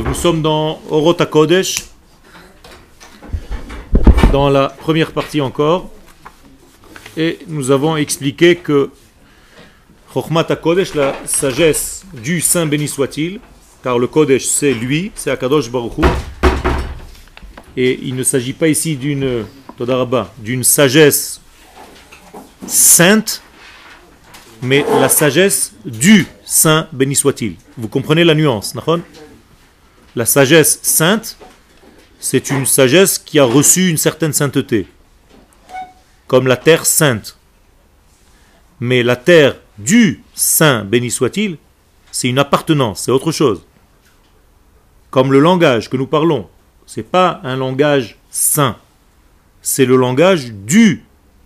nous sommes dans Orota Kodesh, dans la première partie encore, et nous avons expliqué que Chokhmat Kodesh, la sagesse du Saint béni soit-il, car le Kodesh c'est lui, c'est Akadosh Baruch Hu, et il ne s'agit pas ici d'une d'une sagesse sainte, mais la sagesse du Saint béni soit-il. Vous comprenez la nuance, La sagesse sainte, c'est une sagesse qui a reçu une certaine sainteté, comme la terre sainte. Mais la terre du Saint béni soit-il, c'est une appartenance, c'est autre chose. Comme le langage que nous parlons, c'est pas un langage saint, c'est le langage du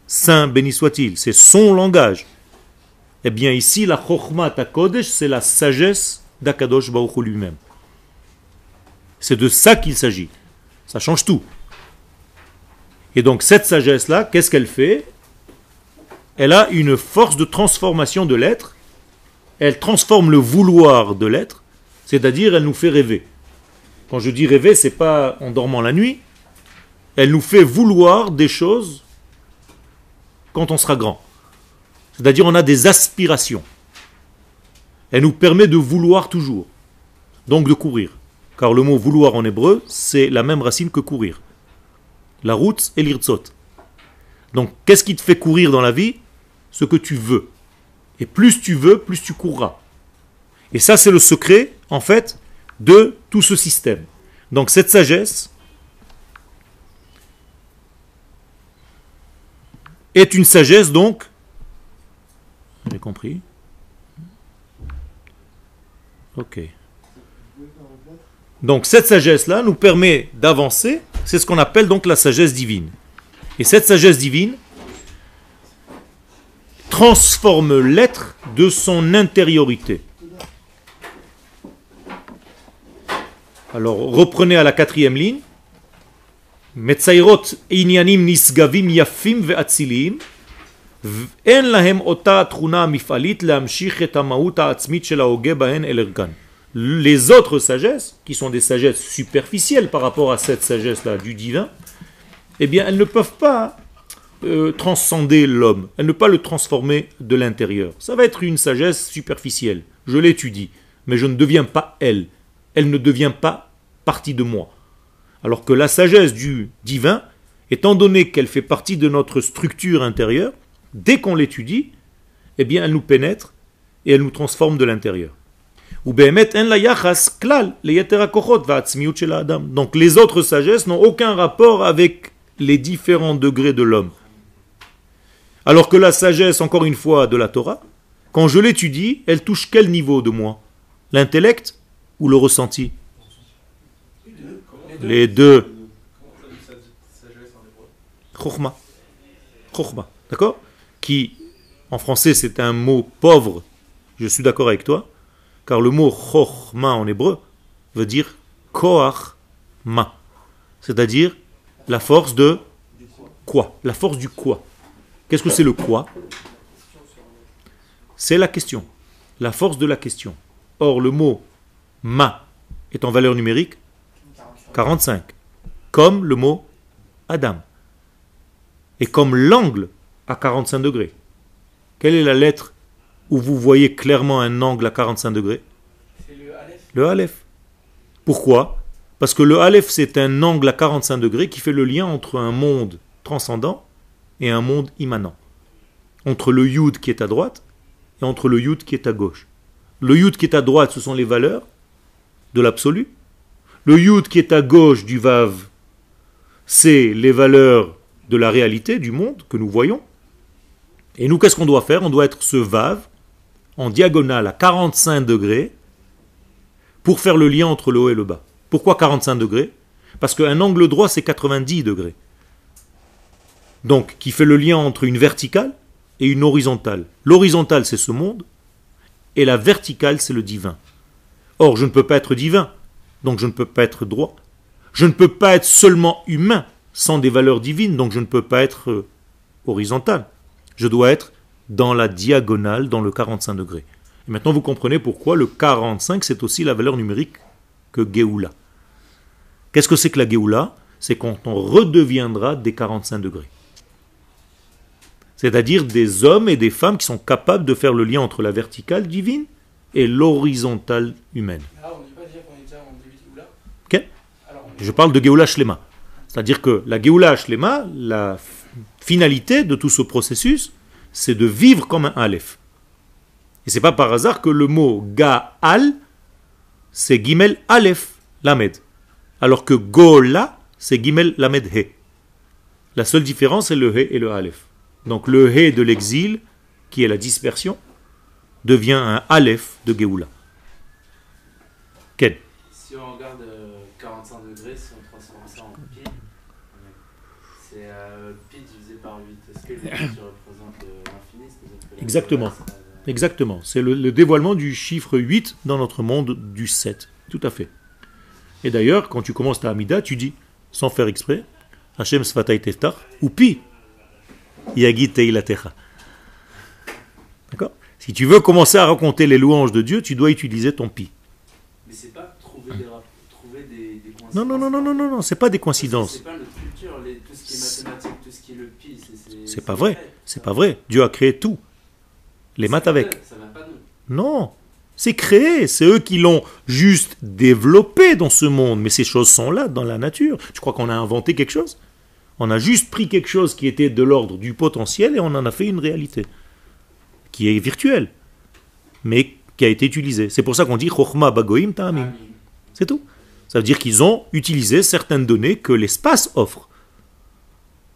Saint béni soit-il, c'est son langage. Eh bien ici, la Chokhmat Kodesh, c'est la sagesse d'Akadosh Baruch lui-même. C'est de ça qu'il s'agit. Ça change tout. Et donc cette sagesse-là, qu'est-ce qu'elle fait? Elle a une force de transformation de l'être. Elle transforme le vouloir de l'être, c'est-à-dire elle nous fait rêver. Quand je dis rêver, c'est pas en dormant la nuit. Elle nous fait vouloir des choses quand on sera grand. C'est-à-dire on a des aspirations. Elle nous permet de vouloir toujours. Donc de courir. Car le mot vouloir en hébreu, c'est la même racine que courir. La route et l'irtzot. Donc qu'est-ce qui te fait courir dans la vie? Ce que tu veux. Et plus tu veux, plus tu courras. Et ça, c'est le secret, en fait, de tout ce système. Donc cette sagesse est une sagesse, donc, avez compris Ok. Donc cette sagesse-là nous permet d'avancer, c'est ce qu'on appelle donc la sagesse divine. Et cette sagesse divine transforme l'être de son intériorité. Alors reprenez à la quatrième ligne. inyanim nisgavim yafim ve'atzilim en lahem ota truna mifalit להמשיך את המהות העצמית של ההוגה בהן les autres sagesses, qui sont des sagesses superficielles par rapport à cette sagesse-là du divin, eh bien, elles ne peuvent pas euh, transcender l'homme, elles ne peuvent pas le transformer de l'intérieur. Ça va être une sagesse superficielle. Je l'étudie, mais je ne deviens pas elle. Elle ne devient pas partie de moi. Alors que la sagesse du divin, étant donné qu'elle fait partie de notre structure intérieure, dès qu'on l'étudie, eh bien, elle nous pénètre et elle nous transforme de l'intérieur. Donc les autres sagesses n'ont aucun rapport avec les différents degrés de l'homme. Alors que la sagesse, encore une fois, de la Torah, quand je l'étudie, elle touche quel niveau de moi? L'intellect ou le ressenti? Les deux. Chokhma. Chokhma. D'accord? Qui, en français, c'est un mot pauvre. Je suis d'accord avec toi car le mot chokhma en hébreu veut dire koach ma, c'est-à-dire la force de quoi? La force du quoi. Qu'est-ce que c'est le quoi? C'est la question, la force de la question. Or, le mot ma est en valeur numérique 45, comme le mot Adam, et comme l'angle à 45 degrés. Quelle est la lettre où vous voyez clairement un angle à 45 degrés Le Aleph. Pourquoi? Parce que le Aleph, c'est un angle à 45 degrés qui fait le lien entre un monde transcendant et un monde immanent. Entre le Yud qui est à droite et entre le Yud qui est à gauche. Le Yud qui est à droite, ce sont les valeurs de l'absolu. Le Yud qui est à gauche du Vav, c'est les valeurs de la réalité, du monde que nous voyons. Et nous, qu'est-ce qu'on doit faire? On doit être ce Vav en diagonale à 45 degrés pour faire le lien entre le haut et le bas. Pourquoi 45 degrés? Parce qu'un angle droit, c'est 90 degrés. Donc, qui fait le lien entre une verticale et une horizontale. L'horizontale, c'est ce monde, et la verticale, c'est le divin. Or, je ne peux pas être divin, donc je ne peux pas être droit. Je ne peux pas être seulement humain sans des valeurs divines, donc je ne peux pas être euh, horizontal. Je dois être dans la diagonale, dans le 45 degrés. Et maintenant, vous comprenez pourquoi le 45, c'est aussi la valeur numérique que Géoula. Qu'est-ce que c'est que la Géoula? C'est quand on redeviendra des 45 degrés. C'est-à-dire des hommes et des femmes qui sont capables de faire le lien entre la verticale divine et l'horizontale humaine. Ok Je parle de Géoula Shlema. C'est-à-dire que la Géoula Shlema, la finalité de tout ce processus, c'est de vivre comme un Aleph. Et c'est pas par hasard que le mot Gaal, c'est Gimel Aleph, Lamed. Alors que Gola, c'est Gimel Lamed He. La seule différence, c'est le He et le Aleph. Donc le He de l'exil, qui est la dispersion, devient un Aleph de Géoula. Quel Si on regarde 45 euh, degrés, si on transforme ça en pi, c'est euh, pi divisé par 8. Est-ce que les Exactement. Exactement. C'est le, le, dévoilement du chiffre 8 dans notre monde du 7. Tout à fait. Et d'ailleurs, quand tu commences ta Amida, tu dis, sans faire exprès, Hashem Svatay Teftar, ou Pi, Yagi Teilatecha. D'accord? Si tu veux commencer à raconter les louanges de Dieu, tu dois utiliser ton Pi. Mais c'est pas trouver des, trouver des, des coïncidences. Non, non, non, non, non, non, non, c'est pas des coïncidences. C'est pas notre culture, les, tout ce qui est mathématique, tout ce qui est le Pi. C'est pas vrai, c'est pas vrai. Dieu a créé tout. Les maths avec. Ça Non, c'est créé, c'est eux qui l'ont juste développé dans ce monde, mais ces choses sont là dans la nature. Tu crois qu'on a inventé quelque chose? On a juste pris quelque chose qui était de l'ordre du potentiel et on en a fait une réalité, qui est virtuelle, mais qui a été utilisée. C'est pour ça qu'on dit Chochma Bagoim Ta'amim. C'est tout. Ça veut dire qu'ils ont utilisé certaines données que l'espace offre.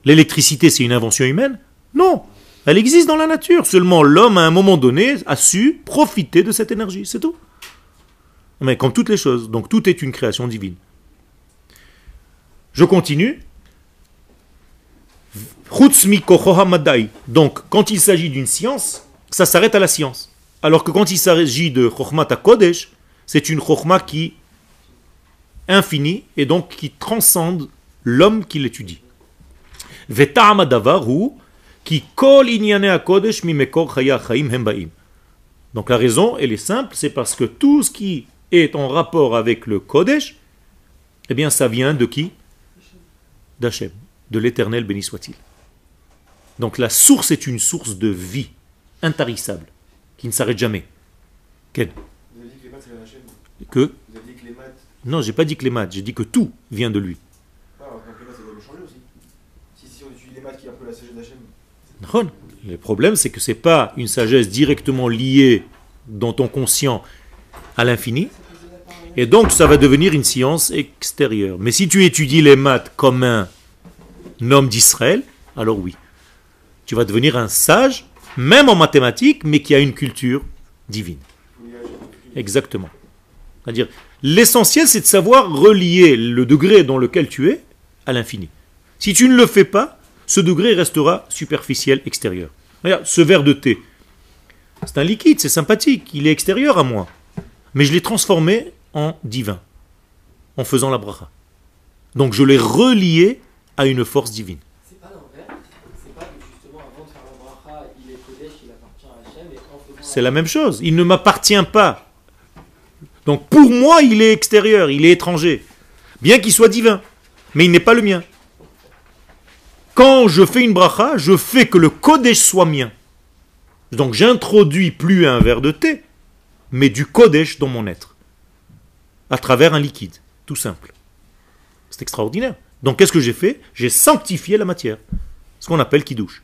L'électricité, c'est une invention humaine? Non, elle existe dans la nature. Seulement l'homme, à un moment donné, a su profiter de cette énergie. C'est tout. Mais comme toutes les choses. Donc tout est une création divine. Je continue. Donc, quand il s'agit d'une science, ça s'arrête à la science. Alors que quand il s'agit de Chokhmat Kodesh, c'est une Chokhma qui infinie et donc qui transcende l'homme qui l'étudie. Donc la raison, elle est simple, c'est parce que tout ce qui est en rapport avec le Kodesh, eh bien ça vient de qui? D'Hachem, de l'éternel béni soit-il. Donc la source est une source de vie, intarissable, qui ne s'arrête jamais. Quel Vous avez dit que les maths, c'est Que Vous avez dit que les maths... Non, j'ai pas dit que les maths, j'ai dit que tout vient de lui. Ah, donc les maths, ça doit changer aussi. Si, si on utilise les maths qui est un peu la sagesse d'Hachem. Le problème, c'est que ce n'est pas une sagesse directement liée dans ton conscient à l'infini. Et donc, ça va devenir une science extérieure. Mais si tu étudies les maths comme un homme d'Israël, alors oui. Tu vas devenir un sage, même en mathématiques, mais qui a une culture divine. Exactement. C'est-à-dire, l'essentiel, c'est de savoir relier le degré dans lequel tu es à l'infini. Si tu ne le fais pas, ce degré restera superficiel, extérieur. Regarde, ce verre de thé, c'est un liquide, c'est sympathique, il est extérieur à moi. Mais je l'ai transformé en divin, en faisant la bracha. Donc je l'ai relié à une force divine. C'est la même chose. Il ne m'appartient pas. Donc pour moi, il est extérieur, il est étranger. Bien qu'il soit divin. Mais il n'est pas le mien. Quand je fais une bracha, je fais que le Kodesh soit mien. Donc j'introduis plus un verre de thé, mais du Kodesh dans mon être. À travers un liquide, tout simple. C'est extraordinaire. Donc qu'est-ce que j'ai fait? J'ai sanctifié la matière. Ce qu'on appelle Kiddush.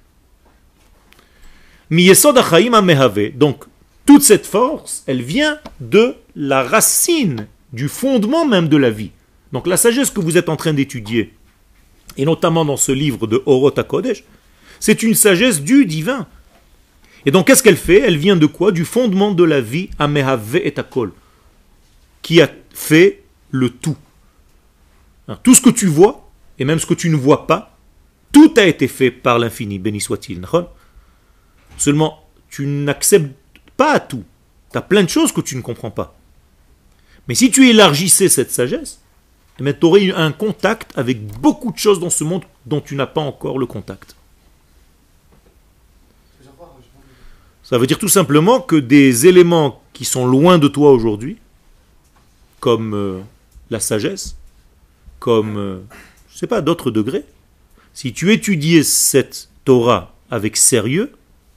Donc toute cette force, elle vient de la racine, du fondement même de la vie. Donc la sagesse que vous êtes en train d'étudier, et notamment dans ce livre de Orot Kodesh, c'est une sagesse du divin. Et donc qu'est-ce qu'elle fait? Elle vient de quoi? Du fondement de la vie, Amehave et Akol, qui a fait le tout. Hein, tout ce que tu vois, et même ce que tu ne vois pas, tout a été fait par l'infini, béni soit-il. Seulement, tu n'acceptes pas tout. Tu as plein de choses que tu ne comprends pas. Mais si tu élargissais cette sagesse, mais tu aurais eu un contact avec beaucoup de choses dans ce monde dont tu n'as pas encore le contact. Ça veut dire tout simplement que des éléments qui sont loin de toi aujourd'hui, comme euh, la sagesse comme, euh, je sais pas, d'autres degrés. Si tu étudiais cette Torah avec sérieux,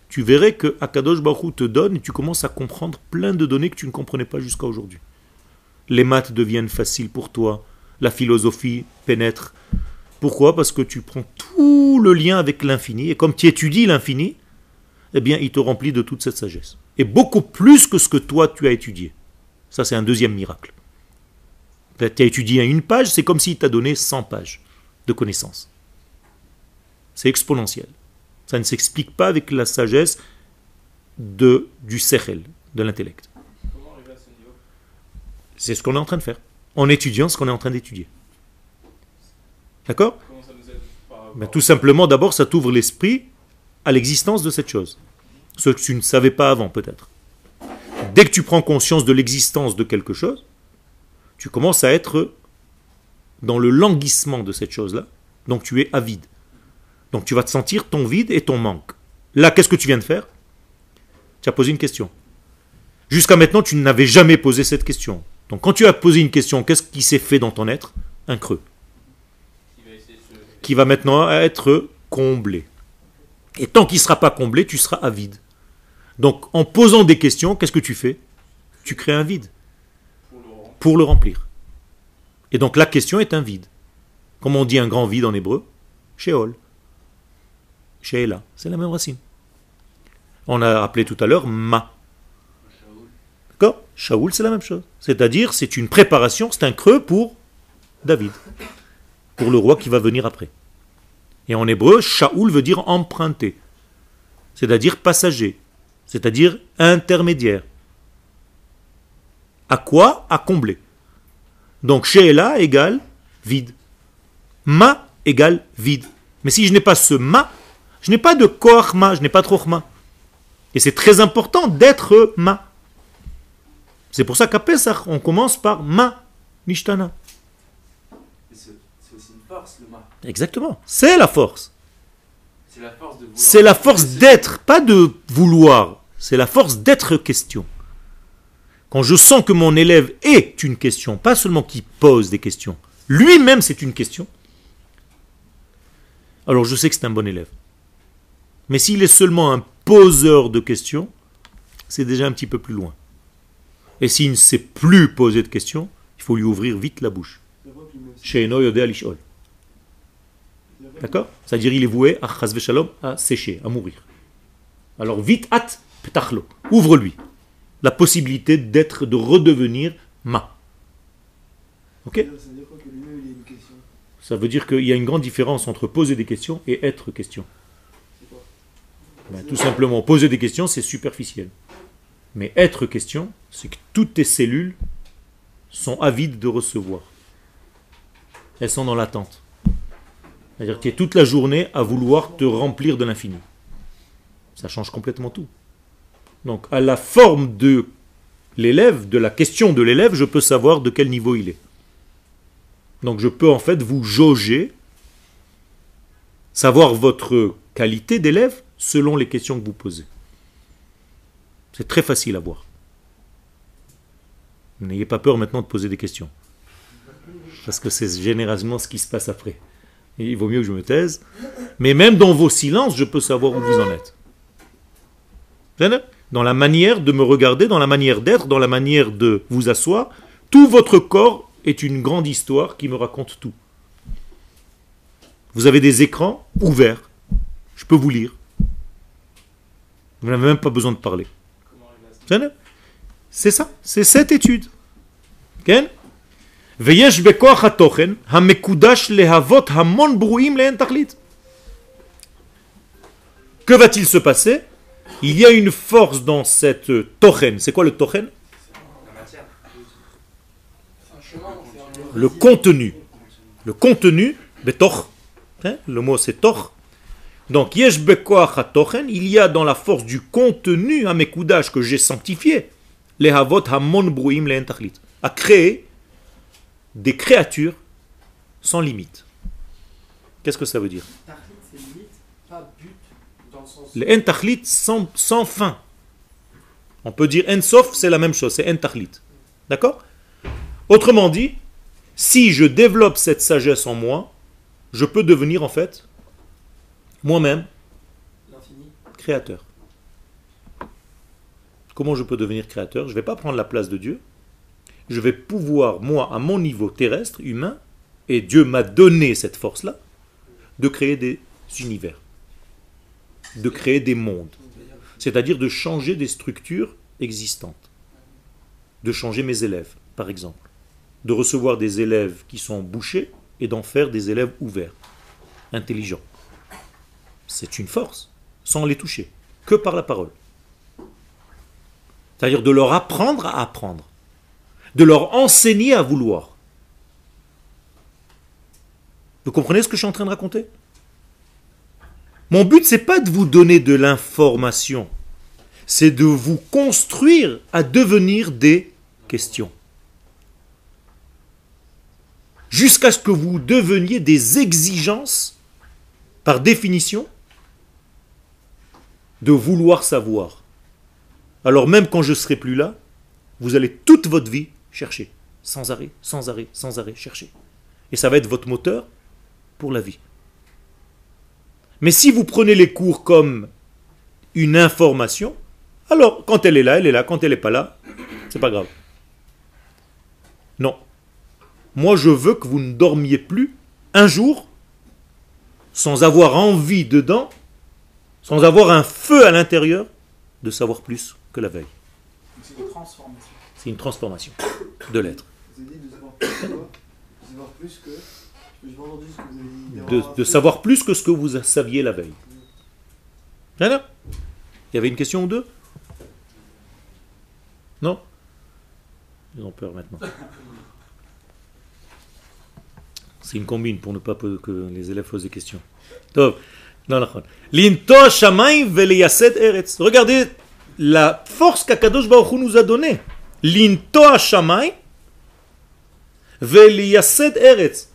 tu verrais que Akadosh Baruch te donne et tu commences à comprendre plein de données que tu ne comprenais pas jusqu'à aujourd'hui. Les maths deviennent faciles pour toi, la philosophie pénètre. Pourquoi? Parce que tu prends tout le lien avec l'infini et comme tu étudies l'infini, eh bien, il te remplit de toute cette sagesse. Et beaucoup plus que ce que toi tu as étudié. Ça, c'est un deuxième miracle. Tu as étudié une page, c'est comme s'il t'a donné 100 pages de connaissances. C'est exponentiel. Ça ne s'explique pas avec la sagesse de, du sechel, de l'intellect. C'est ce qu'on est en train de faire. En étudiant ce qu'on est en train d'étudier. D'accord? Mais Tout simplement, d'abord, ça t'ouvre l'esprit à l'existence de cette chose. Ce que tu ne savais pas avant, peut-être. Dès que tu prends conscience de l'existence de quelque chose, tu commences à être dans le languissement de cette chose-là. Donc tu es avide. Donc tu vas te sentir ton vide et ton manque. Là, qu'est-ce que tu viens de faire? Tu as posé une question. Jusqu'à maintenant, tu n'avais jamais posé cette question. Donc quand tu as posé une question, qu'est-ce qui s'est fait dans ton être? Un creux. Qui va maintenant être comblé. Et tant qu'il ne sera pas comblé, tu seras avide. Donc en posant des questions, qu'est-ce que tu fais? Tu crées un vide. Pour le remplir. Et donc la question est un vide. Comme on dit un grand vide en hébreu Sheol. Sheela, c'est la même racine. On a appelé tout à l'heure ma. D'accord Shaoul, c'est la même chose. C'est-à-dire, c'est une préparation, c'est un creux pour David, pour le roi qui va venir après. Et en hébreu, Shaoul veut dire emprunter, c'est-à-dire passager, c'est-à-dire intermédiaire. À quoi? À combler. Donc, Sheela égale vide. Ma égale vide. Mais si je n'ai pas ce ma, je n'ai pas de koachma, je n'ai pas de chochma. Et c'est très important d'être ma. C'est pour ça qu'à Pesach, on commence par ma nishtana. C'est aussi une force, le ma. Exactement. C'est la force. C'est la force de vouloir. C'est la force d'être, pas de vouloir. C'est la force d'être question. Quand je sens que mon élève est une question, pas seulement qui pose des questions, lui-même c'est une question, alors je sais que c'est un bon élève. Mais s'il est seulement un poseur de questions, c'est déjà un petit peu plus loin. Et s'il ne sait plus poser de questions, il faut lui ouvrir vite la bouche. D'accord? C'est-à-dire il est voué à shalom, à sécher, à mourir. Alors vite, hâte, petachlo, ouvre-lui la possibilité d'être, de redevenir ma. Ok? Ça veut dire qu'il y a une grande différence entre poser des questions et être question. Ben, tout simplement, poser des questions, c'est superficiel. Mais être question, c'est que toutes tes cellules sont avides de recevoir. Elles sont dans l'attente. C'est-à-dire que tu es toute la journée à vouloir te remplir de l'infini. Ça change complètement tout. Donc, à la forme de l'élève, de la question de l'élève, je peux savoir de quel niveau il est. Donc, je peux en fait vous jauger, savoir votre qualité d'élève selon les questions que vous posez. C'est très facile à voir. N'ayez pas peur maintenant de poser des questions. Parce que c'est généralement ce qui se passe après. il vaut mieux que je me taise. Mais même dans vos silences, je peux savoir où vous en êtes. Dans la manière de me regarder, dans la manière d'être, dans la manière de vous asseoir, tout votre corps est une grande histoire qui me raconte tout. Vous avez des écrans ouverts. Je peux vous lire. Vous n'avez même pas besoin de parler. C'est ça, c'est cette étude. Que va-t-il se passer? Il y a une force dans cette tochen. C'est quoi le tochen? Le contenu. Le contenu, hein, le mot c'est toch, donc, il y a dans la force du contenu à mes coudages que j'ai sanctifié, les havot hamon brouim les à créer des créatures sans limite. Qu'est-ce que ça veut dire? Les entachlit sans, sans fin. On peut dire ensof, c'est la même chose, c'est entachlit. D'accord? Autrement dit, Si je développe cette sagesse en moi, je peux devenir en fait moi-même créateur. Comment je peux devenir créateur? Je ne vais pas prendre la place de Dieu. Je vais pouvoir, moi, à mon niveau terrestre, humain, et Dieu m'a donné cette force-là, de créer des univers, de créer des mondes. C'est-à-dire de changer des structures existantes. De changer mes élèves, par exemple. De recevoir des élèves qui sont bouchés et d'en faire des élèves ouverts, intelligents. C'est une force, sans les toucher, que par la parole. C'est-à-dire de leur apprendre à apprendre, de leur enseigner à vouloir. Vous comprenez ce que je suis en train de raconter? Mon but, c'est pas de vous donner de l'information, c'est de vous construire à devenir des questions. Jusqu'à ce que vous deveniez des exigences, par définition, de vouloir savoir alors même quand je serai plus là, vous allez toute votre vie chercher, sans arrêt, sans arrêt, sans arrêt, chercher. Et ça va être votre moteur pour la vie. Mais si vous prenez les cours comme une information, alors quand elle est là, elle est là, quand elle n'est pas là, c'est pas grave. Non. Moi, je veux que vous ne dormiez plus un jour sans avoir envie dedans, sans avoir un feu à l'intérieur de savoir plus que la veille. C'est une transformation. C'est une transformation de l'être. Vous avez dit de savoir plus que, de savoir plus que, j'ai pas entendu ce que vous avez dit. De, d'avoir de un savoir plus que ce que vous saviez la veille. Il y avait une question ou deux Non Ils ont peur maintenant. C'est une combine pour ne pas que les élèves posent des questions. Tov. Regardez la force qu'Akadosh Baruch nous a donnée. Linto eretz.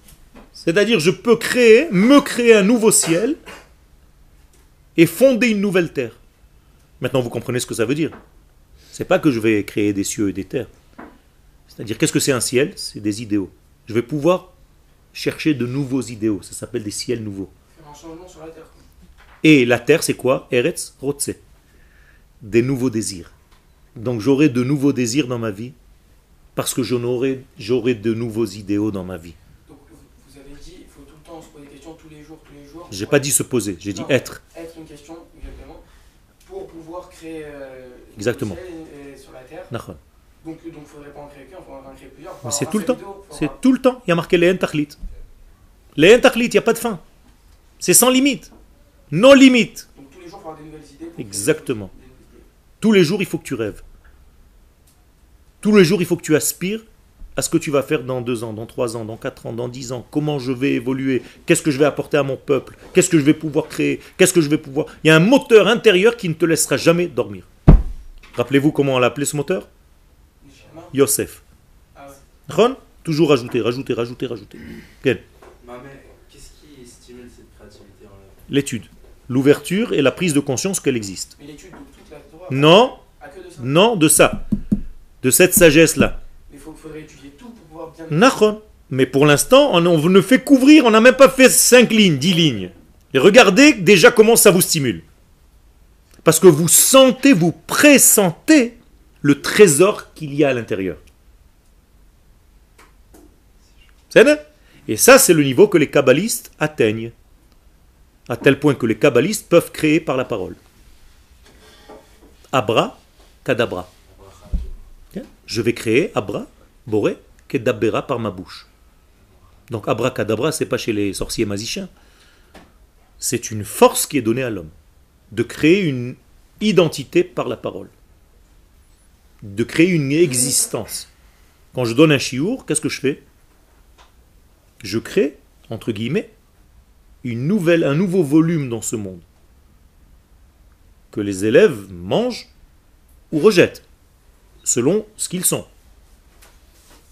C'est-à-dire, je peux créer, me créer un nouveau ciel et fonder une nouvelle terre. Maintenant, vous comprenez ce que ça veut dire. C'est pas que je vais créer des cieux et des terres. C'est-à-dire, qu'est-ce que c'est un ciel? C'est des idéaux. Je vais pouvoir chercher de nouveaux idéaux. Ça s'appelle des ciels nouveaux. Et la terre, c'est quoi? Eretz Rotze. Des nouveaux désirs. Donc j'aurai de nouveaux désirs dans ma vie parce que j'en aurai, j'aurai de nouveaux idéaux dans ma vie. Donc vous, avez dit, il faut tout le temps se poser des questions tous les jours, tous les jours. J'ai pas dit se poser, j'ai dit être. Être une question, exactement, pour pouvoir créer. euh, Exactement. et- et sur la Terre. Donc il ne faudrait pas en créer qu'un, il faudrait en créer plusieurs. Mais c'est tout le temps. C'est avoir- tout le temps. Il y a marqué les tachlit. Les tachlit, il n'y a pas de fin. C'est sans limite. Non limite. Donc tous les jours, il faut avoir des nouvelles idées. Exactement. des nouvelles idées. Tous les jours, il faut que tu rêves. Tous les jours, il faut que tu aspires à ce que tu vas faire dans deux ans, dans trois ans, dans quatre ans, dans dix ans. Comment je vais évoluer? Qu'est-ce que je vais apporter à mon peuple? Qu'est-ce que je vais pouvoir créer? Qu'est-ce que je vais pouvoir? Il y a un moteur intérieur qui ne te laissera jamais dormir. Rappelez-vous comment on l'a appelé ce moteur? Yosef. Ah ouais. Ron? Toujours rajouter, rajouter, rajouter, rajouter. Quel? Mais qu'est-ce qui stimule cette créativité en l'homme L'étude. L'ouverture et la prise de conscience qu'elle existe. Mais l'étude de toute la Torah. Non, que de ça. non, de ça. De cette sagesse-là. Mais il faudrait étudier tout pour pouvoir bien. Mais pour l'instant, on, on ne fait qu'ouvrir, on n'a même pas fait 5 lignes, 10 lignes. Et regardez déjà comment ça vous stimule. Parce que vous sentez, vous pressentez le trésor qu'il y a à l'intérieur. C'est Et ça, c'est le niveau que les kabbalistes atteignent. À tel point que les kabbalistes peuvent créer par la parole. Abra, kadabra. Je vais créer Abra, Boré, Kedabera par ma bouche. Donc abracadabra, c'est pas chez les sorciers magiciens. C'est une force qui est donnée à l'homme de créer une identité par la parole, de créer une existence. Quand je donne un chiour, qu'est-ce que je fais? Je crée, entre guillemets, une nouvelle, un nouveau volume dans ce monde que les élèves mangent ou rejettent selon ce qu'ils sont.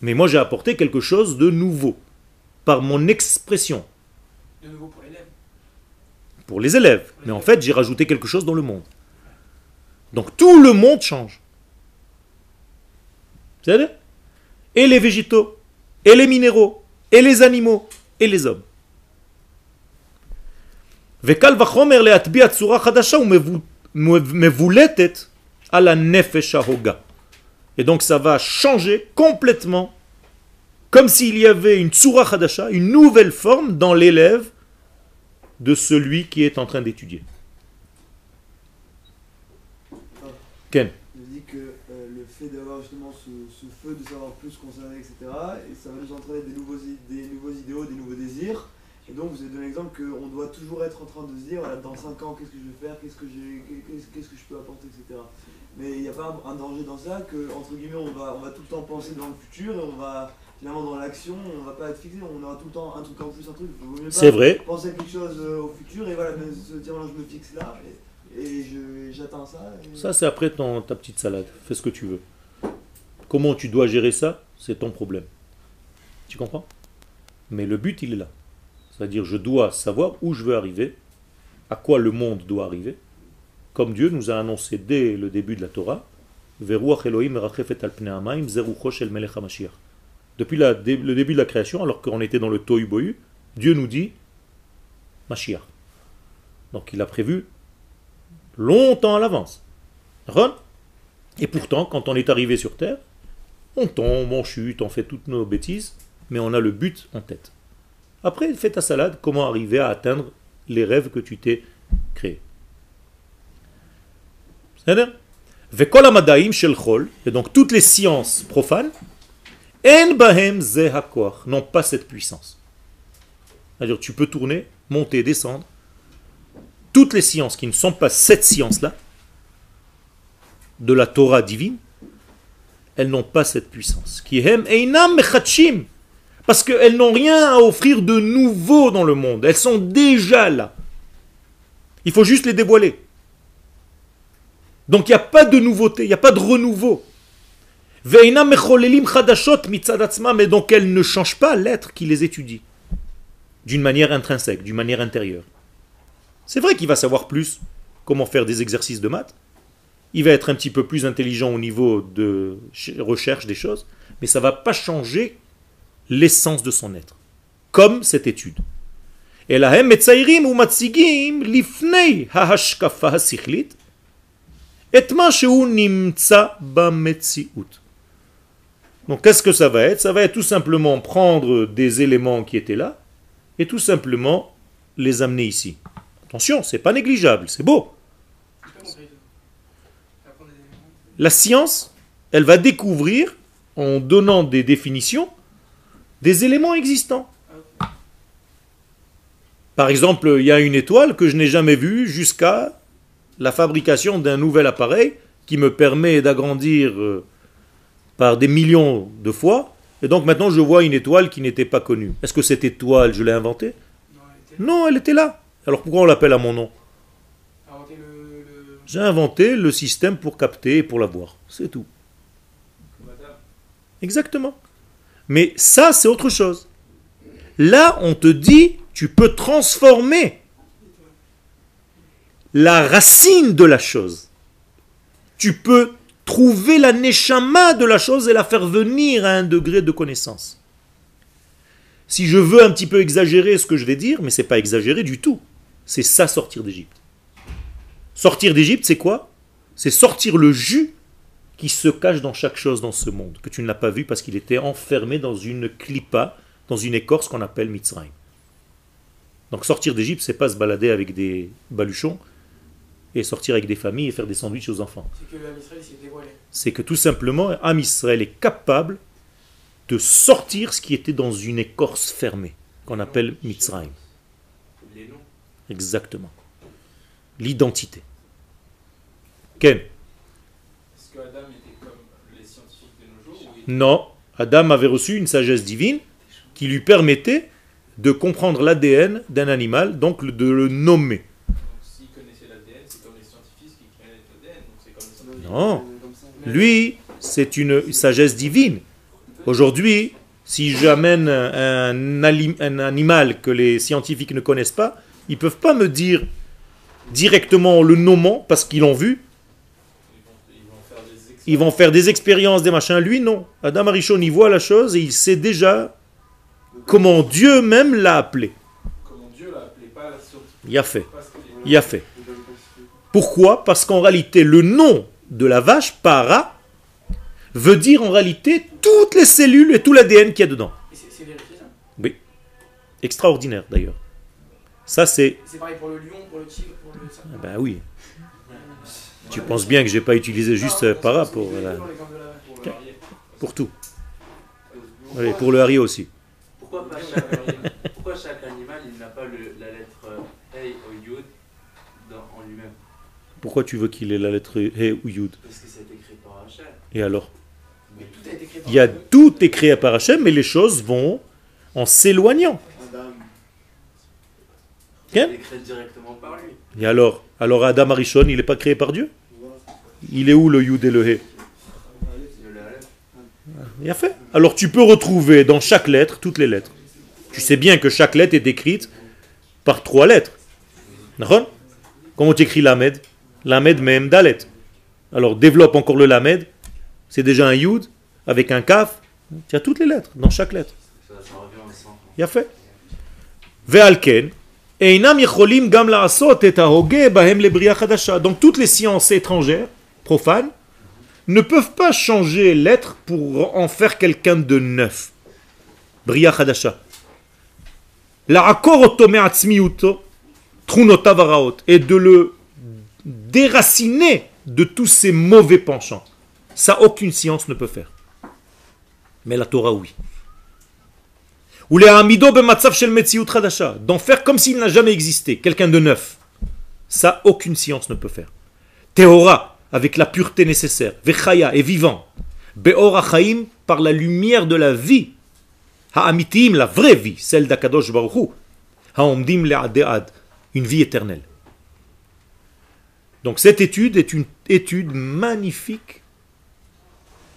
Mais moi j'ai apporté quelque chose de nouveau par mon expression De nouveau pour l'élève. pour les élèves. Mais en fait, j'ai rajouté quelque chose dans le monde. Donc tout le monde change. C'est-à-dire Et les végétaux, et les minéraux, et les animaux et les hommes. וקל וחומר להטביע צורה חדשה ומבולטת על הנפש ההוגה. Et donc ça va changer complètement, comme s'il y avait une tsura hadasha, une nouvelle forme dans l'élève de celui qui est en train d'étudier. Ken Je dis que euh, le fait d'avoir justement ce, ce feu de savoir plus qu'on savait, etc., et ça va nous entraîner des nouveaux, i- des nouveaux idéaux, des nouveaux désirs. Et donc, vous avez donné l'exemple qu'on doit toujours être en train de se dire, voilà, dans 5 ans, qu'est-ce que je vais faire, qu'est-ce que, qu'est-ce, qu'est-ce que je peux apporter, etc. Mais il n'y a pas un, danger dans ça que, entre guillemets, on va, on va tout le temps penser dans le futur et on va, finalement, dans l'action, on va pas être fixé, on aura tout le temps un truc en plus, un truc. C'est vrai, Penser à quelque chose euh, au futur et voilà, se dire, je me fixe là et, et j'atteins ça. et- ça c'est après ton, ta petite salade, fais ce que tu veux. Comment tu dois gérer ça, c'est ton problème. Tu comprends? Mais le but il est là. C'est-à-dire je dois savoir où je veux arriver, à quoi le monde doit arriver, comme Dieu nous a annoncé dès le début de la Torah. Depuis le début de la création, alors qu'on était dans le Tohu Bohu, Dieu nous dit Mashiach. Donc il a prévu longtemps à l'avance. Et pourtant, quand on est arrivé sur Terre, on tombe, on chute, on fait toutes nos bêtises, mais on a le but en tête. Après, fais ta salade, comment arriver à atteindre les rêves que tu t'es créés? Et donc toutes les sciences profanes, n'ont pas cette puissance. C'est-à-dire tu peux tourner, monter, descendre. Toutes les sciences qui ne sont pas cette science-là, de la Torah divine, elles n'ont pas cette puissance. Qui parce qu'elles n'ont rien à offrir de nouveau dans le monde. Elles sont déjà là. Il faut juste les dévoiler. Donc il n'y a pas de nouveauté, il n'y a pas de renouveau. Et donc elles ne changent pas l'être qui les étudie. D'une manière intrinsèque, d'une manière intérieure. C'est vrai qu'il va savoir plus comment faire des exercices de maths. Il va être un petit peu plus intelligent au niveau de ch- recherche des choses, mais ça ne va pas changer l'essence de son être, comme cette étude. Donc qu'est-ce que ça va être? Ça va être tout simplement prendre des éléments qui étaient là et tout simplement les amener ici. Attention, c'est pas négligeable, c'est beau. La science, elle va découvrir en donnant des définitions des éléments existants. Par exemple, il y a une étoile que je n'ai jamais vue jusqu'à la fabrication d'un nouvel appareil qui me permet d'agrandir euh, par des millions de fois. Et donc maintenant, je vois une étoile qui n'était pas connue. Est-ce que cette étoile, je l'ai inventée? Non, elle était là. Alors pourquoi on l'appelle à mon nom? J'ai inventé le système pour capter et pour la voir. C'est tout. Exactement. Mais ça, c'est autre chose. Là, on te dit, tu peux transformer la racine de la chose. Tu peux trouver la neshama de la chose et la faire venir à un degré de connaissance. Si je veux un petit peu exagérer ce que je vais dire, mais c'est pas exagéré du tout. C'est ça sortir d'Égypte. Sortir d'Égypte, c'est quoi? C'est sortir le jus qui se cache dans chaque chose dans ce monde, que tu ne l'as pas vu parce qu'il était enfermé dans une clipa, dans une écorce qu'on appelle Mitzrayim. Donc sortir d'Égypte, c'est pas se balader avec des baluchons et sortir avec des familles et faire des sandwichs aux enfants. C'est que l'âme Israël s'est dévoilé. C'est que tout simplement, Am Israël est capable de sortir ce qui était dans une écorce fermée, qu'on appelle Mitzrayim. les noms. Exactement. L'identité. Ken Est-ce que Adam était comme les scientifiques de nos jours ou il- Non, Adam avait reçu une sagesse divine qui lui permettait de comprendre l'ADN d'un animal, donc de le nommer. Donc s'il connaissait l'ADN, c'est comme les scientifiques qui connaissent l'ADN. Donc c'est comme les scientifiques. Non. Lui, c'est une sagesse divine. Aujourd'hui, si j'amène un animal que les scientifiques ne connaissent pas, ils ne peuvent pas me dire directement en le nommant parce qu'ils l'ont vu. Ils vont, ils vont faire des expériences. Ils vont faire des expériences, des machins. Lui, non. Adam Arishon, il voit la chose et il sait déjà comment Dieu même l'a appelé. Comment Dieu l'a appelé, pas la sorte. Il a fait. Il a fait. Pourquoi? Parce qu'en réalité, le nom de la vache, para, veut dire en réalité toutes les cellules et tout l'ADN qu'il y a dedans. C'est vérifié ça? Extraordinaire d'ailleurs. Ça c'est... C'est pareil pour le lion, pour le tigre, pour le. Ah Ben oui. Tu penses bien que j'ai pas utilisé juste euh, para pour, euh, Pour tout. Oui, pour le harry aussi. Pourquoi, pas chaque, pourquoi chaque animal il n'a pas le- la lettre euh, Hey ou Yud dans- en lui-même? Pourquoi tu veux qu'il ait la lettre He ou Yud? Parce que c'est écrit par Hachem. Et alors? Mais tout créé par Il y a tout est créé par Hachem, mais les choses vont en s'éloignant. Adam. Quel Il est créé directement par lui. Et alors? Alors Adam Arishon, il n'est pas créé par Dieu? Il est où le Yud et le He Il a fait. Alors tu peux retrouver dans chaque lettre toutes les lettres. Tu sais bien que chaque lettre est écrite par trois lettres. Comment tu écris Lamed? Lamed même Dalet. Alors développe encore le Lamed. C'est déjà un Yud avec un Kaf. Tu as toutes les lettres dans chaque lettre. Il a fait. Ve'alken. Donc toutes les sciences étrangères, profanes, ne peuvent pas changer l'être pour en faire quelqu'un de neuf. Bria varaot. Et de le déraciner de tous ces mauvais penchants. Ça, aucune science ne peut faire. Mais la Torah, oui. Ou les amido chadasha, d'en faire comme s'il n'a jamais existé, quelqu'un de neuf. Ça, aucune science ne peut faire. Théora, avec la pureté nécessaire. Vechaya, est vivant. Be'or chaim, par la lumière de la vie. Ha'amitim, la vraie vie, celle d'Akadosh Baruch Hu. Ha'omdim le'ade'ad, une vie éternelle. Donc cette étude est une étude magnifique.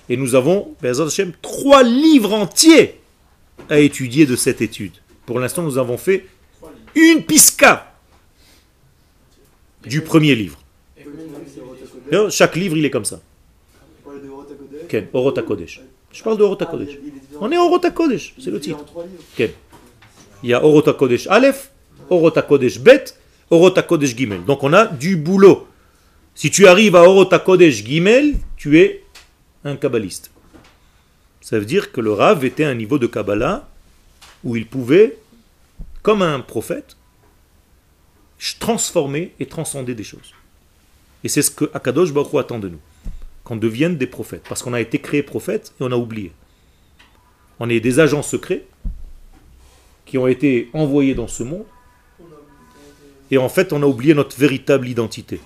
Et nous avons, Be'ezrat Hashem, trois livres entiers à étudier de cette étude. Pour l'instant, nous avons fait une pisca du premier livre. Et combien de c'est livres Orota Kodesh. D'ailleurs, Chaque livre, il est comme ça. Ken, Orota Kodesh. Je parle de Kodesh. On est Orota Kodesh, c'est le titre. Ken. Il y a Orota Kodesh Aleph, Orota Kodesh Bet, Orota Kodesh Gimel. Donc on a du boulot. Si tu arrives à Orota Kodesh Gimel, tu es un kabbaliste. Ça veut dire que le Rav était un niveau de Kabbalah où il pouvait, comme un prophète, transformer et transcender des choses. Et c'est ce que Akadosh Baruch Hu attend de nous. Qu'on devienne des prophètes. Parce qu'on a été créé prophète et on a oublié. On est des agents secrets qui ont été envoyés dans ce monde et en fait on a oublié notre véritable identité.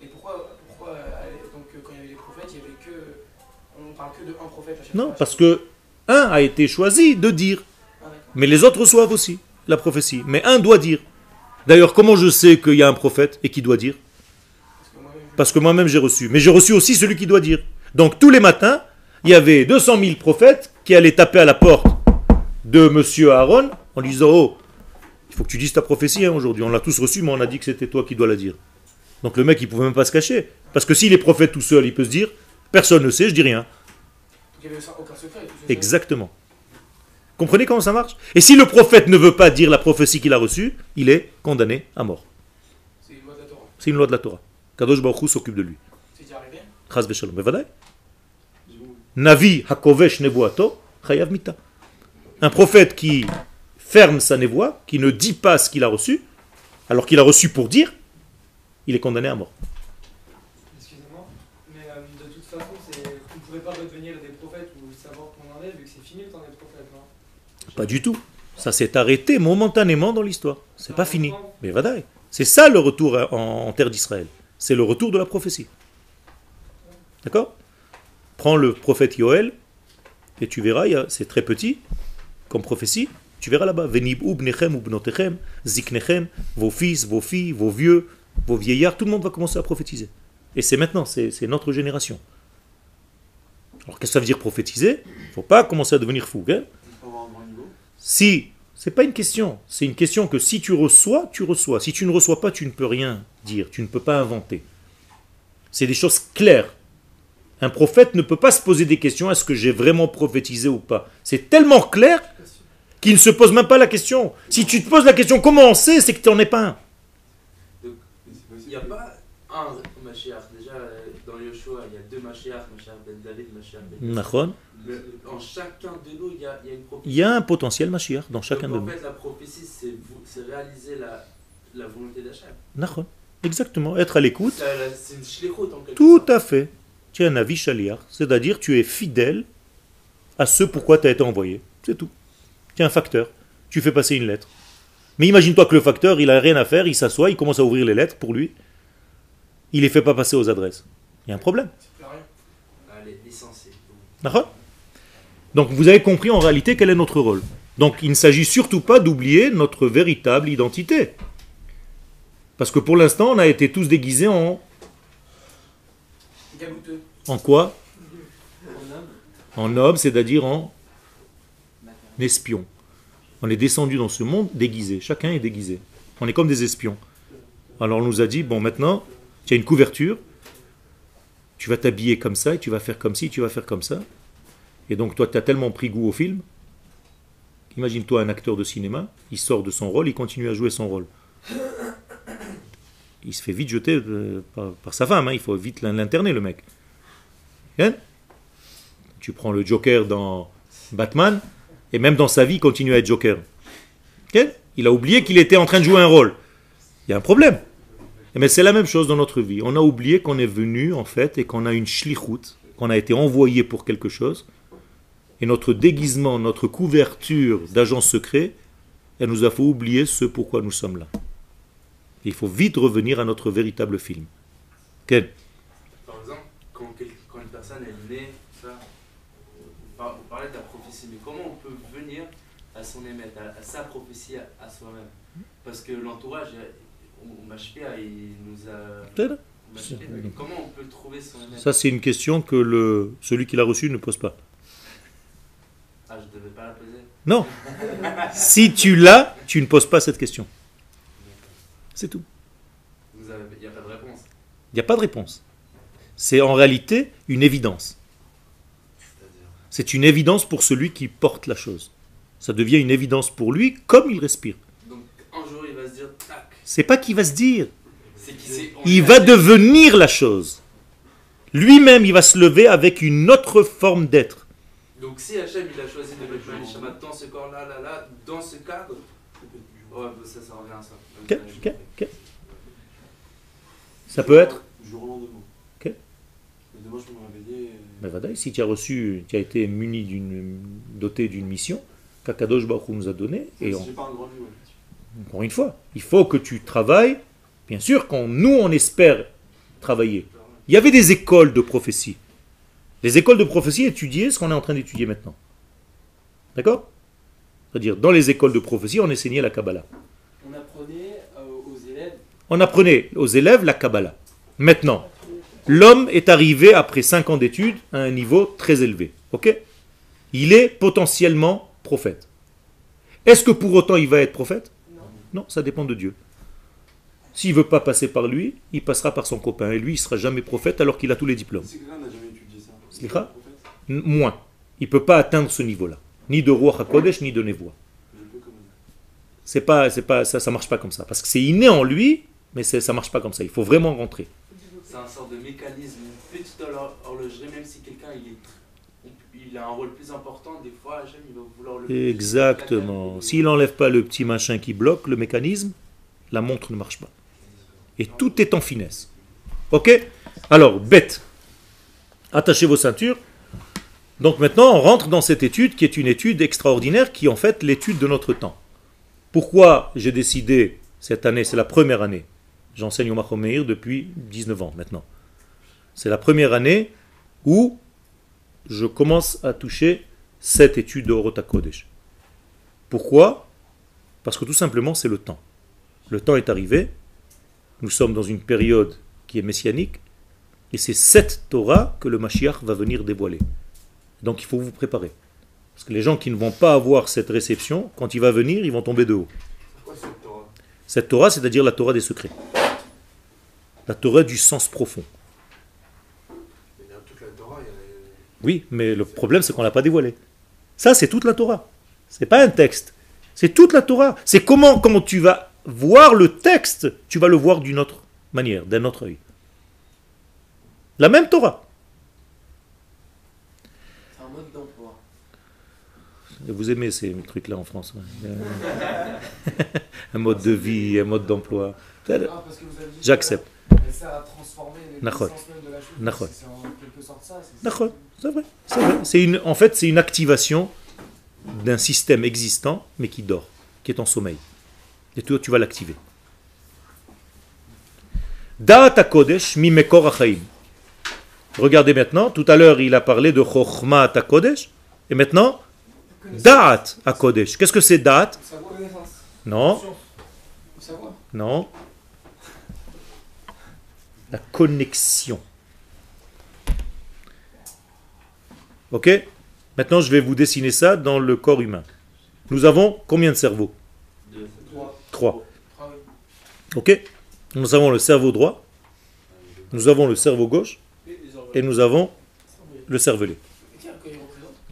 Et pourquoi, pourquoi euh, donc, euh, quand il y avait les prophètes, il y avait que. On parle que de un prophète à chaque Non, fois? parce que un a été choisi de dire, Ah, mais les autres reçoivent aussi la prophétie. Mais un doit dire. D'ailleurs, comment je sais qu'il y a un prophète et qui doit dire? Parce que moi-même, j'ai reçu. Mais j'ai reçu aussi celui qui doit dire. Donc tous les matins, il y avait 200 000 prophètes qui allaient taper à la porte de monsieur Aaron en lui disant Oh, il faut que tu dises ta prophétie hein, aujourd'hui. On l'a tous reçu, mais on a dit que c'était toi qui dois la dire. Donc le mec, il pouvait même pas se cacher. Parce que s'il est prophète tout seul, il peut se dire Personne ne sait, je dis rien. il avait aucun secret. Exactement. Comprenez comment ça marche? Et si le prophète ne veut pas dire la prophétie qu'il a reçue, il est condamné à mort. C'est une loi de la Torah. C'est une loi de la Torah. Kadosh Baruch s'occupe de lui. C'est déjà arrivé? Bevadai. Navi hakovesh nevoato chayav mita. Un prophète qui ferme sa névoie, qui ne dit pas ce qu'il a reçu, alors qu'il a reçu pour dire, il est condamné à mort. Excusez-moi, mais euh, de toute façon, c'est- vous ne pouvez pas redevenir des prophètes ou savoir qu'on en est, vu que c'est fini le temps d'être prophète, non Pas du tout. Ça s'est arrêté momentanément dans l'histoire. C'est pas fini. Mais vadaï. C'est ça le retour en, terre d'Israël. C'est le retour de la prophétie. D'accord? Prends le prophète Yoël et tu verras, c'est très petit comme prophétie. Tu verras là-bas. Venib ubnechem ubnotechem, ziknechem, vos fils, vos filles, vos vieux, vos vieillards, tout le monde va commencer à prophétiser. Et c'est maintenant, c'est notre génération. Alors qu'est-ce que ça veut dire prophétiser? Il ne faut pas commencer à devenir fou. hein Il faut avoir un grand niveau. Si, c'est pas une question, c'est une question que si tu reçois, tu reçois. Si tu ne reçois pas, tu ne peux rien dire, tu ne peux pas inventer. C'est des choses claires. Un prophète ne peut pas se poser des questions est-ce que j'ai vraiment prophétisé ou pas? C'est tellement clair qu'il ne se pose même pas la question. Si tu te poses la question comment on sait, c'est que tu n'en es pas un. Il n'y a pas un Mashiach. Déjà, euh, dans Yoshua, il y a deux Mashiach, Mashiach ben David, Mashiach ben Nachon. Mais En chacun de nous, il y a, il y a une prophétie. Il y a un potentiel Mashiach dans chacun de Donc, nous. En fait, la prophétie, c'est réaliser la, la volonté d'Hachem. Exactement. Être à l'écoute. Ça, là, C'est une shlichut en quelque Tout sorte. à fait. Tu es un avis chaliar, c'est-à-dire tu es fidèle à ce pourquoi tu as été envoyé. C'est tout. Tu es un facteur. Tu fais passer une lettre. Mais imagine-toi que le facteur, il a rien à faire, il s'assoit, il commence à ouvrir les lettres pour lui. Il les fait pas passer aux adresses. Il y a un problème. D'accord? Donc vous avez compris en réalité quel est notre rôle. Donc il ne s'agit surtout pas d'oublier notre véritable identité. Parce que pour l'instant, on a été tous déguisés en, Gabouteux. en quoi En homme, c'est-à-dire en espion. On est descendu dans ce monde déguisé. Chacun est déguisé. On est comme des espions. Alors on nous a dit, bon maintenant, tu as une couverture, tu vas t'habiller comme ça, et tu vas faire comme ci, tu vas faire comme ça. Et donc toi, tu as tellement pris goût au film, imagine-toi un acteur de cinéma, il sort de son rôle, il continue à jouer son rôle. Il se fait vite jeter euh, par, sa femme, hein, il faut vite l'in- l'interner le mec. Hein? Tu prends le Joker dans Batman, et même dans sa vie, il continue à être Joker. Ok il a oublié qu'il était en train de jouer un rôle. Il y a un problème. Mais c'est la même chose dans notre vie. On a oublié qu'on est venu, en fait, et qu'on a une shlichut, qu'on a été envoyé pour quelque chose. Et notre déguisement, notre couverture d'agent secret, elle nous a fait oublier ce pourquoi nous sommes là. Et il faut vite revenir à notre véritable film. Quel Par exemple, quand, une personne est née, ça, vous par- vous parlez de la prophétie, mais comment on peut venir à son émet, à, à sa prophétie à, à soi-même? Parce que l'entourage, on, on Mashpia, il nous a. Comment on peut trouver son émet Ça, c'est une question que le, celui qui l'a reçu ne pose pas. Ah, je devais pas la poser. Non. Si tu l'as, tu ne poses pas cette question. C'est tout. Il n'y a pas de réponse. Il n'y a pas de réponse. C'est en réalité une évidence. C'est une évidence pour celui qui porte la chose. Ça devient une évidence pour lui comme il respire. Donc, un jour, il va se dire, tac, C'est pas qu'il va se dire. Il va devenir la chose. Lui-même, il va se lever avec une autre forme d'être. Donc, si Hachem, il a choisi de mettre le Neshama dans ce corps-là, là, là, dans ce cadre, ouais, bah, ça, ça revient à ça. Ok, ok, ok. Ça peut être. Du jour au lendemain. Ok. Mais demain, je peux me réveiller. Mais vadaï, si tu as reçu, tu as été muni d'une, doté d'une mission qu'Akadosh Baruch Hu nous a donnée, et on- si j'ai pas un grand livre, ouais. encore une fois, il faut que tu travailles. Bien sûr, quand nous on espère travailler, il y avait des écoles de prophétie. Les écoles de prophétie étudiaient ce qu'on est en train d'étudier maintenant. D'accord? C'est-à-dire, dans les écoles de prophétie, on enseignait la Kabbalah. On apprenait euh, aux élèves On apprenait aux élèves la Kabbalah. Maintenant, l'homme est arrivé, après 5 ans d'études, à un niveau très élevé. Ok? Il est potentiellement prophète. Est-ce que pour autant il va être prophète? Non, ça dépend de Dieu. S'il ne veut pas passer par lui, il passera par son copain. Et lui, il ne sera jamais prophète alors qu'il a tous les diplômes. Moins. Il ne peut pas atteindre ce niveau-là. Ni de roi HaKodesh, ni de Nevoa. C'est pas, c'est pas, ça ne marche pas comme ça. Parce que c'est inné en lui, mais ça ne marche pas comme ça. Il faut vraiment rentrer. C'est un sort de mécanisme, une petite horlo- horlogerie, même si quelqu'un il, est- il a un rôle plus important, des fois Hachem il va vouloir le. Exactement. S'il n'enlève pas le petit machin qui bloque le mécanisme, la montre ne marche pas. Et tout est en finesse. Ok? Alors, bête. Attachez vos ceintures. Donc maintenant, on rentre dans cette étude qui est une étude extraordinaire, qui est en fait l'étude de notre temps. Pourquoi j'ai décidé, cette année, c'est la première année, j'enseigne au Mahomeir depuis 19 ans maintenant. C'est la première année où je commence à toucher cette étude de Orota Kodesh. Pourquoi? Parce que tout simplement, c'est le temps. Le temps est arrivé, nous sommes dans une période qui est messianique, et c'est cette Torah que le Mashiach va venir dévoiler. Donc il faut vous préparer. Parce que les gens qui ne vont pas avoir cette réception, quand il va venir, ils vont tomber de haut. Cette Torah c'est-à-dire la Torah des secrets. La Torah du sens profond. Oui, mais le problème, c'est qu'on ne l'a pas dévoilé. Ça, c'est toute la Torah. C'est pas un texte. C'est toute la Torah. C'est comment, quand tu vas voir le texte, tu vas le voir d'une autre manière, d'un autre œil. La même Torah. C'est un mode d'emploi. Vous aimez ces trucs-là en France. ouais. Euh, un mode de vie, un mode d'emploi. Ah, J'accepte. C'est une, en fait, c'est une activation d'un système existant, mais qui dort, qui est en sommeil. Et toi, tu vas l'activer. Da'at HaKodesh mi mekor. Regardez maintenant, tout à l'heure, il a parlé de Chochma HaKodesh, et maintenant, Da'at HaKodesh. Qu'est-ce que c'est. Connaissance. Non, non. La connexion. Ok Maintenant, je vais vous dessiner ça dans le corps humain. Nous avons combien de cerveaux. Trois. Ok Nous avons le cerveau droit, nous avons le cerveau gauche Et nous avons le cervelet.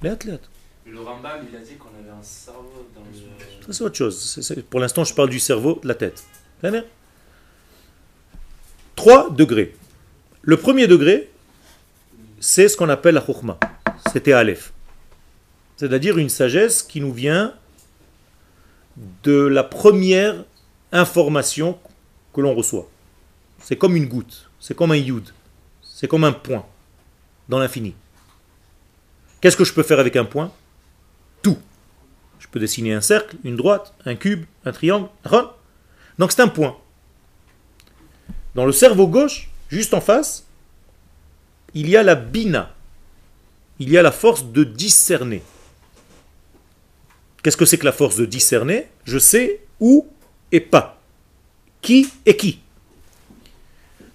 Le Rambam, il a dit qu'on avait un cerveau dans le. Ça, c'est autre chose. Pour l'instant, je parle du cerveau, de la tête. Trois degrés. Le premier degré, c'est ce qu'on appelle la chokhmah. C'était Aleph. C'est-à-dire une sagesse qui nous vient de la première information que l'on reçoit. C'est comme une goutte, c'est comme un yud, c'est comme un point dans l'infini. Qu'est-ce que je peux faire avec un point? Tout. Je peux dessiner un cercle, une droite, un cube, un triangle. Donc c'est un point. Dans le cerveau gauche, juste en face, il y a la bina. Il y a la force de discerner. Qu'est-ce que c'est que la force de discerner? Je sais où et pas. Qui et qui.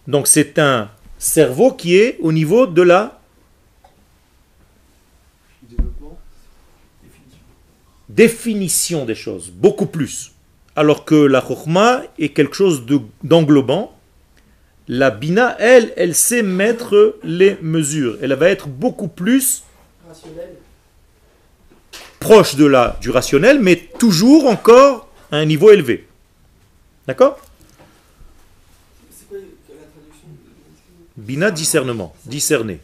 Donc c'est un cerveau qui est au niveau de la définition des choses, beaucoup plus. Alors que la chokhmah est quelque chose de- d'englobant. La bina, elle, elle sait mettre les mesures. Elle va être beaucoup plus proche de la, du rationnel, mais toujours encore à un niveau élevé. D'accord C'est quoi la traduction Bina, discernement, discerner.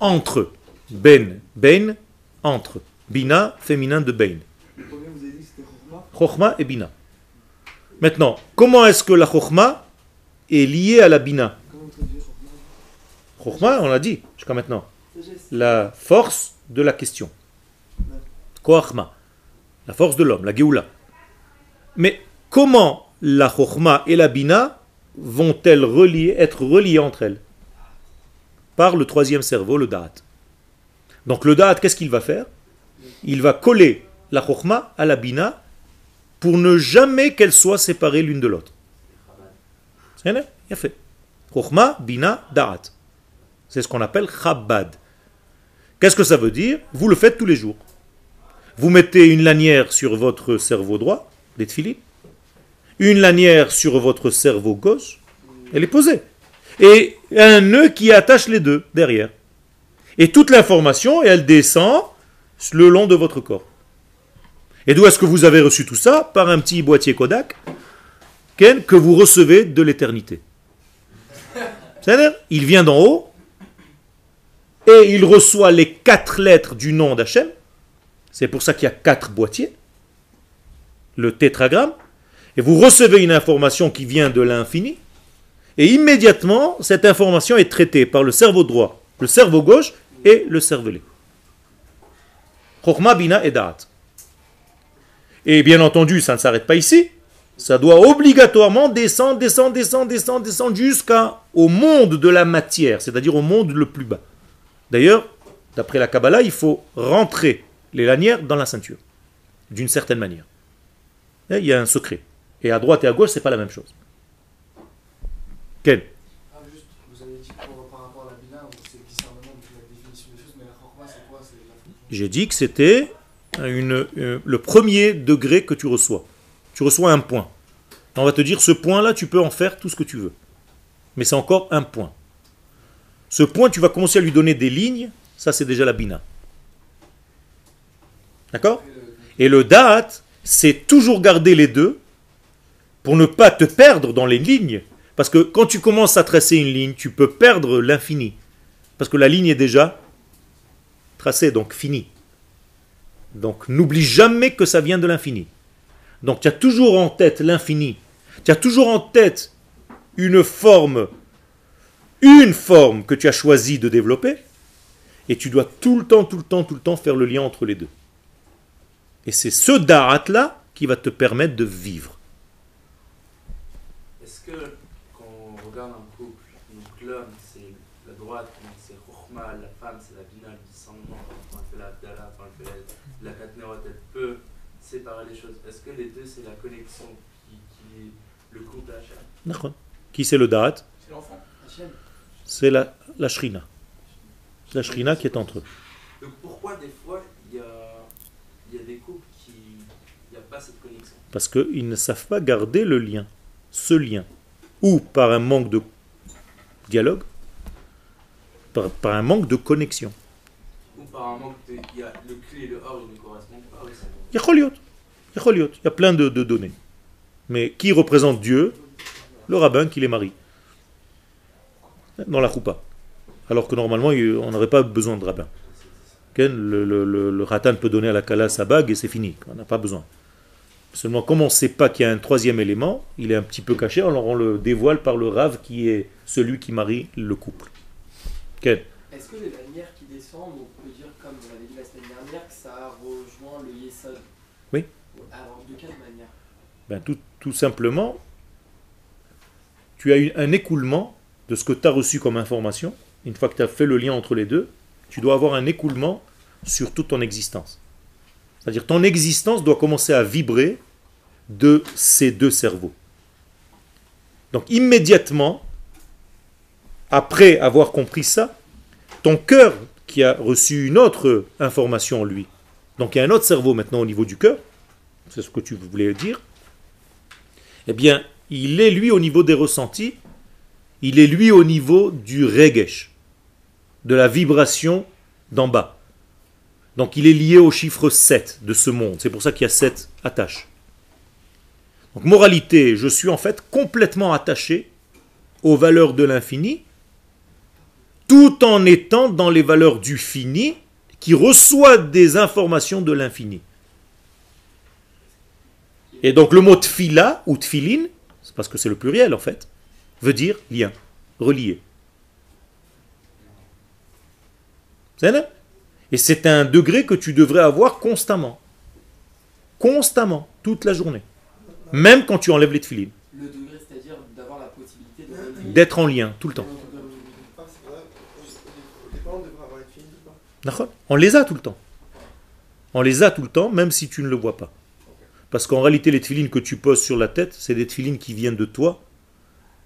Entre. Ben, ben, entre. Bina, féminin de ben. Chokhmah et Bina. Maintenant, comment est-ce que la Chokhmah est liée à la Bina? Chokhmah, on l'a dit jusqu'à maintenant. La force de la question. Koachma. La force de l'homme, la Géoula. Mais comment la Chokhmah et la Bina vont-elles être reliées entre elles Par le troisième cerveau, le Da'at. Donc le Da'at, qu'est-ce qu'il va faire? Il va coller la Chokhmah à la Bina pour ne jamais qu'elles soient séparées l'une de l'autre. Il fait. Chokhmah, Bina, Da'at. C'est ce qu'on appelle Chabad. Qu'est-ce que ça veut dire? Vous le faites tous les jours. Vous mettez une lanière sur votre cerveau droit, des tefilines, une lanière sur votre cerveau gauche, elle est posée. Et un nœud qui attache les deux derrière. Et toute l'information, elle descend le long de votre corps. Et d'où est-ce que vous avez reçu tout ça? Par un petit boîtier Kodak que vous recevez de l'éternité. C'est-à-dire, il vient d'en haut et il reçoit les quatre lettres du nom d'Hachem. C'est pour ça qu'il y a quatre boîtiers, le tétragramme, et vous recevez une information qui vient de l'infini, et immédiatement, cette information est traitée par le cerveau droit, le cerveau gauche et le cervelet. Chokhmah, Bina et Da'at. Et bien entendu, ça ne s'arrête pas ici. Ça doit obligatoirement descendre, descendre, descendre, descendre, descendre jusqu'au monde de la matière, c'est-à-dire au monde le plus bas. D'ailleurs, d'après la Kabbalah, il faut rentrer les lanières dans la ceinture, d'une certaine manière. Et il y a un secret. Et à droite et à gauche, c'est pas la même chose. Quel Ah, juste, vous avez dit pour, par rapport à la bina, c'est le discernement de la définition des choses, mais la chorma, c'est quoi? C'est la fonction J'ai dit que c'était une, euh, le premier degré que tu reçois. Tu reçois un point. On va te dire, ce point-là, tu peux en faire tout ce que tu veux. Mais c'est encore un point. Ce point, tu vas commencer à lui donner des lignes. Ça, c'est déjà la bina. D'accord? Et le da'at, c'est toujours garder les deux pour ne pas te perdre dans les lignes. Parce que quand tu commences à tracer une ligne, tu peux perdre l'infini. Parce que la ligne est déjà tracée, donc finie. Donc n'oublie jamais que ça vient de l'infini. Donc tu as toujours en tête l'infini. Tu as toujours en tête une forme, une forme que tu as choisi de développer. Et tu dois tout le temps, tout le temps, tout le temps faire le lien entre les deux. Et c'est ce darat-là qui va te permettre de vivre. Est-ce que quand on regarde un couple, donc l'homme c'est la droite, donc c'est Chokhmah, la femme c'est la Bina, le discernement, quand elle fait la Abdallah, quand elle fait la, la Katnerot, elle peut séparer les choses. Est-ce que les deux c'est la connexion qui, qui est le couple Hachem D'accord. Qui c'est le darat? C'est l'enfant, Hachem. C'est la, la shrina. C'est la shrina qui est entre eux. Donc pourquoi des fois il y a, il y a des couples qui. Il n'y a pas cette connexion? Parce qu'ils ne savent pas garder le lien, ce lien. Ou par un manque de dialogue, par, par un manque de connexion. Ou par un manque de. Il y a le clé et le or, ils ne correspondent pas. Oui, c'est bon. Yacholiot. Yacholiot. Il y a plein de, données. Mais qui représente Dieu? Le rabbin qui les marie. Dans la choupa. Alors que normalement, on n'aurait pas besoin de rabbin. Le, le, ratan peut donner à la kala sa bague et c'est fini. On n'a pas besoin. Seulement, comme on ne sait pas qu'il y a un troisième élément, il est un petit peu caché, alors on le dévoile par le rave qui est celui qui marie le couple. Est-ce que les manières qui descendent, on peut dire, comme on l'avait dit la semaine dernière, que ça rejoint le Yesod Oui. Alors, de quelle manière? Ben, tout, tout simplement, tu as eu un écoulement de ce que tu as reçu comme information. Une fois que tu as fait le lien entre les deux, tu dois avoir un écoulement sur toute ton existence. C'est-à-dire ton existence doit commencer à vibrer de ces deux cerveaux. Donc immédiatement, après avoir compris ça, ton cœur qui a reçu une autre information en lui, donc il y a un autre cerveau maintenant au niveau du cœur, c'est ce que tu voulais dire, eh bien, il est lui au niveau des ressentis, il est lui au niveau du regesh, de la vibration d'en bas. Donc il est lié au chiffre 7 de ce monde. C'est pour ça qu'il y a 7 attaches. Donc moralité, je suis en fait complètement attaché aux valeurs de l'infini, tout en étant dans les valeurs du fini, qui reçoit des informations de l'infini. Et donc le mot tfila ou tfilin, c'est parce que c'est le pluriel en fait, veut dire lien, relié. C'est là? Et c'est un degré que tu devrais avoir constamment. Constamment, toute la journée. Même quand tu enlèves les tfilin. Le degré, c'est-à-dire d'avoir la possibilité de. D'être en lien tout le temps. Ah, c'est vrai. Au départ, on devrait avoir été fini ou pas D'accord On les a tout le temps. On les a tout le temps, même si tu ne le vois pas. Parce qu'en réalité, les tefilines que tu poses sur la tête, c'est des tefilines qui viennent de toi.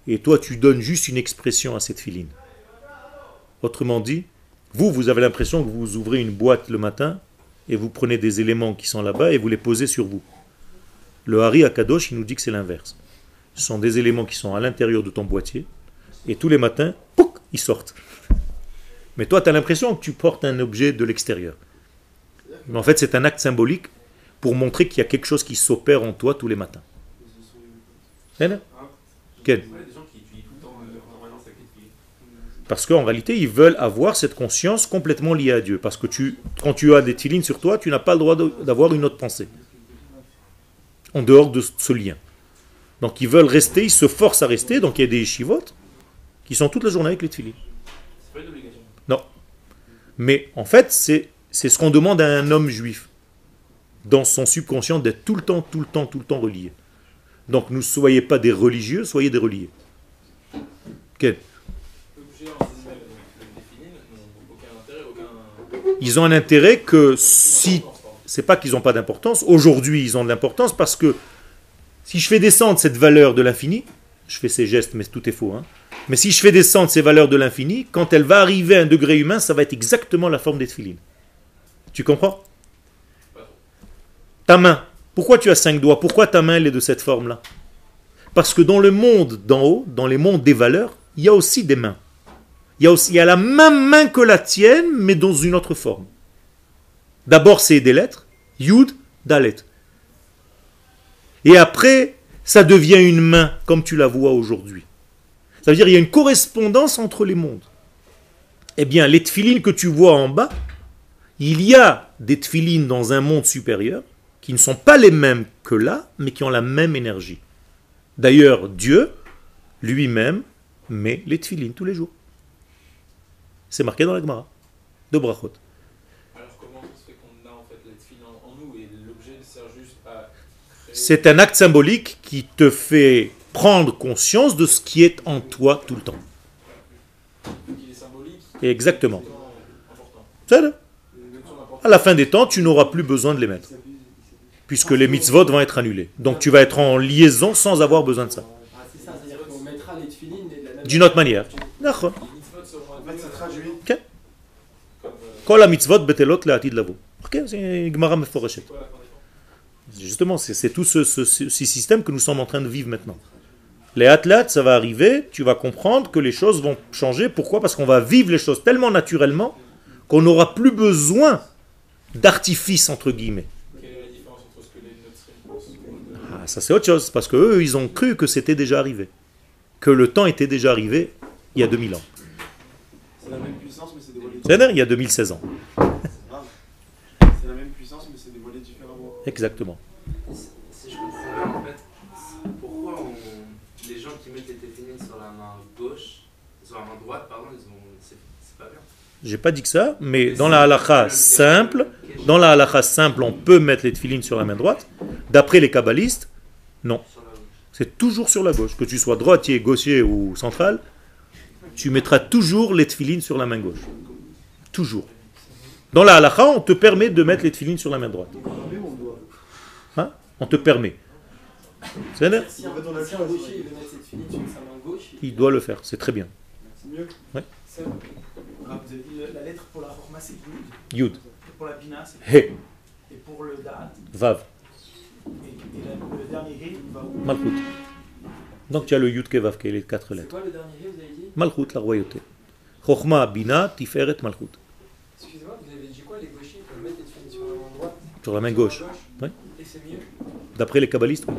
Et toi, tu donnes juste une expression à cette filine. Autrement dit, vous, vous avez l'impression que vous ouvrez une boîte le matin et vous prenez des éléments qui sont là-bas et vous les posez sur vous. Le Hari Akadosh, il nous dit que c'est l'inverse. Ce sont des éléments qui sont à l'intérieur de ton boîtier et tous les matins, pouc, ils sortent. Mais toi, tu as l'impression que tu portes un objet de l'extérieur. Mais en fait, c'est un acte symbolique pour montrer qu'il y a quelque chose qui s'opère en toi tous les matins. Eh Quel? Parce qu'en réalité, ils veulent avoir cette conscience complètement liée à Dieu. Parce que tu, quand tu as des tilines sur toi, tu n'as pas le droit d'avoir une autre pensée. En dehors de ce lien. Donc ils veulent rester, ils se forcent à rester. Donc il y a des chivotes qui sont toute la journée avec les tilines. C'est pas une obligation. Non. Mais en fait, c'est ce qu'on demande à un homme juif, dans son subconscient, d'être tout le temps, tout le temps, tout le temps relié. Donc ne soyez pas des religieux, soyez des reliés. Aucun. Ils ont un intérêt que si... C'est pas qu'ils n'ont pas d'importance. Aujourd'hui, ils ont de l'importance parce que si je fais descendre cette valeur de l'infini, je fais ces gestes, mais tout est faux. hein. Mais si je fais descendre ces valeurs de l'infini, quand elle va arriver à un degré humain, ça va être exactement la forme des tefilines. Tu comprends? Ta main. Pourquoi tu as cinq doigts? Pourquoi ta main elle est de cette forme-là? Parce que dans le monde d'en haut, dans les mondes des valeurs, il y a aussi des mains. Il y a aussi il y a la même main que la tienne, mais dans une autre forme. D'abord, c'est des lettres, Yud, Dalet. Et après, ça devient une main, comme tu la vois aujourd'hui. Ça veut dire qu'il y a une correspondance entre les mondes. Eh bien, les tefilines que tu vois en bas, il y a des tefilines dans un monde supérieur qui ne sont pas les mêmes que là, mais qui ont la même énergie. D'ailleurs, Dieu lui-même met les tefilines tous les jours. C'est marqué dans la Gemara de Brachot. Alors comment ça se fait qu'on a en fait la tefilin en, en nous et l'objet sert juste à créer... C'est un acte symbolique qui te fait prendre conscience de ce qui est en toi tout le temps. Exactement. c'est. À la fin des temps, tu n'auras plus besoin de les mettre, puisque les mitzvot vont être annulés. Donc tu vas être en liaison sans avoir besoin de ça. Ah, D'une autre manière. D'accord. Justement, c'est tout ce, ce- ce- ce système que nous sommes en train de vivre maintenant. Les athlètes, ça va arriver, tu vas comprendre que les choses vont changer. Pourquoi? Parce qu'on va vivre les choses tellement naturellement qu'on n'aura plus besoin d'artifice, entre guillemets. Quelle est la différence entre ce que les Notsrim pensent Ah, ça c'est autre chose, parce que eux, ils ont cru que c'était déjà arrivé. Que le temps était déjà arrivé il y a 2000 ans. C'est la même puissance, mais c'est dévoilé. C'est-à-dire il y a 2016 ans. C'est grave. C'est la même puissance, mais c'est dévoilé différemment. Exactement. Si si je comprends bien, en fait, c'est- pourquoi on- les gens qui mettent les téfilines sur la main gauche, sur la main droite, pardon, ils ont, c'est c'est pas bien. J'ai pas dit que ça, mais dans la halakha simple, dans la halakha simple, on peut mettre les tefilines sur la main droite. D'après les kabbalistes, non. C'est toujours sur la gauche. Que tu sois droitier, gaucher ou central, tu mettras toujours les tefilines sur la main gauche. Toujours. Dans la halakha, on te permet de mettre les tefilines sur la main droite. Doit. Hein? On te permet. C'est il veut mettre cette filine sur sa main gauche, Il doit le faire, c'est très bien. C'est mieux. C'est- vous avez dit la lettre pour la forma c'est Yud, Yud, et pour la Bina c'est He, et pour le Da'at, Vav, et, et la- le dernier He il va où Malchut. Donc tu as le Yud Kevav, qui est les quatre c'est lettres. quoi le dernier He vous avez dit? Malchut, la royauté. Chochma, Bina, Tiferet, Malchut. Excusez-moi, vous avez dit quoi? Les gauchers peuvent mettre les tefilines sur la main droite Sur la main gauche. Ouais. Et c'est mieux? D'après les kabbalistes, oui.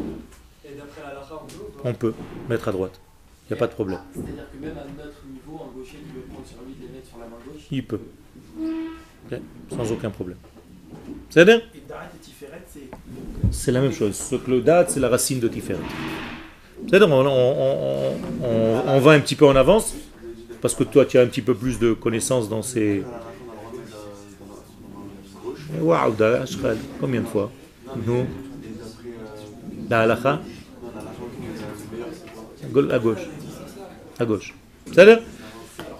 Et d'après la lacha, on peut on peut mettre à droite. Il n'y a pas de problème. C'est-à-dire que même à notre niveau, un gaucher qui veut prendre sur lui de les mettre sur la main gauche, Il peut. Sans aucun problème. C'est-à-dire c'est la même chose. Ce que le date, c'est la racine de Tiferet. C'est-à-dire, on, on- on- on- on va un petit peu en avance, parce que toi, tu as un petit peu plus de connaissances dans ces... Waouh, combien de fois? Nous? La halakha? À gauche. À gauche. C'est-à-dire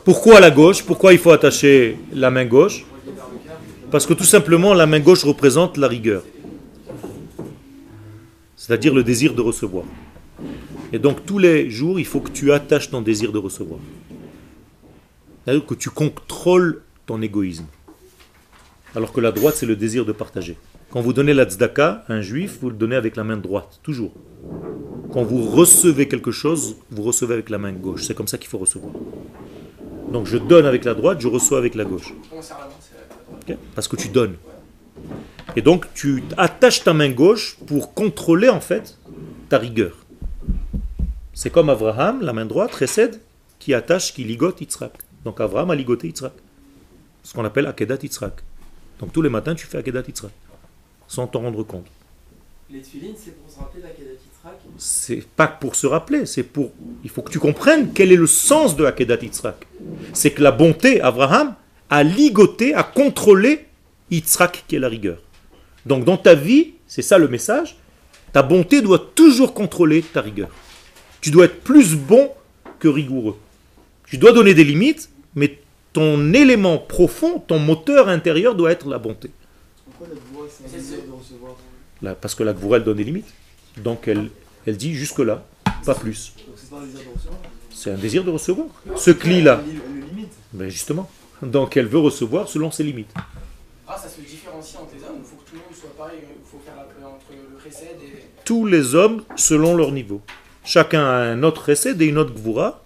Pourquoi la gauche? Pourquoi il faut attacher la main gauche? Parce que tout simplement, la main gauche représente la rigueur c'est-à-dire le désir de recevoir. Et donc tous les jours, il faut que tu attaches ton désir de recevoir. C'est-à-dire que tu contrôles ton égoïsme. Alors que la droite, c'est le désir de partager. Quand vous donnez la tzedaka à un juif, vous le donnez avec la main droite, toujours. Quand vous recevez quelque chose, vous recevez avec la main gauche. C'est comme ça qu'il faut recevoir. Donc je donne avec la droite, je reçois avec la gauche. Parce que tu donnes. Et donc tu attaches ta main gauche pour contrôler en fait ta rigueur. C'est comme Abraham, la main droite, Chesed, qui attache, qui ligote Yitzhak. Donc Abraham a ligoté Yitzhak. Ce qu'on appelle Akedat Yitzhak. Donc tous les matins tu fais Akedat Yitzhak. Sans t'en rendre compte. les c'est pour se rappeler la Kedat Yitzhak. C'est pas pour se rappeler, c'est pour. Il faut que tu comprennes quel est le sens de Akedat Yitzhak. C'est que la bonté, Abraham, a ligoté, a contrôlé Yitzhak qui est la rigueur. Donc dans ta vie, c'est ça le message, ta bonté doit toujours contrôler ta rigueur. Tu dois être plus bon que rigoureux. Tu dois donner des limites, mais ton élément profond, ton moteur intérieur doit être la bonté. Pourquoi la voix, c'est un désir de recevoir? Là, parce que la Gvoura, elle donne des limites. Donc elle, elle dit jusque-là, pas plus. C'est un désir de recevoir. Ce cli-là, limite. ben justement. Donc elle veut recevoir selon ses limites. Ah, ça se différencie entre les hommes, il faut que tout le monde soit pareil, il faut faire la paix entre le Chesed et. Tous les hommes selon leur niveau. Chacun a un autre recède et une autre gvoura.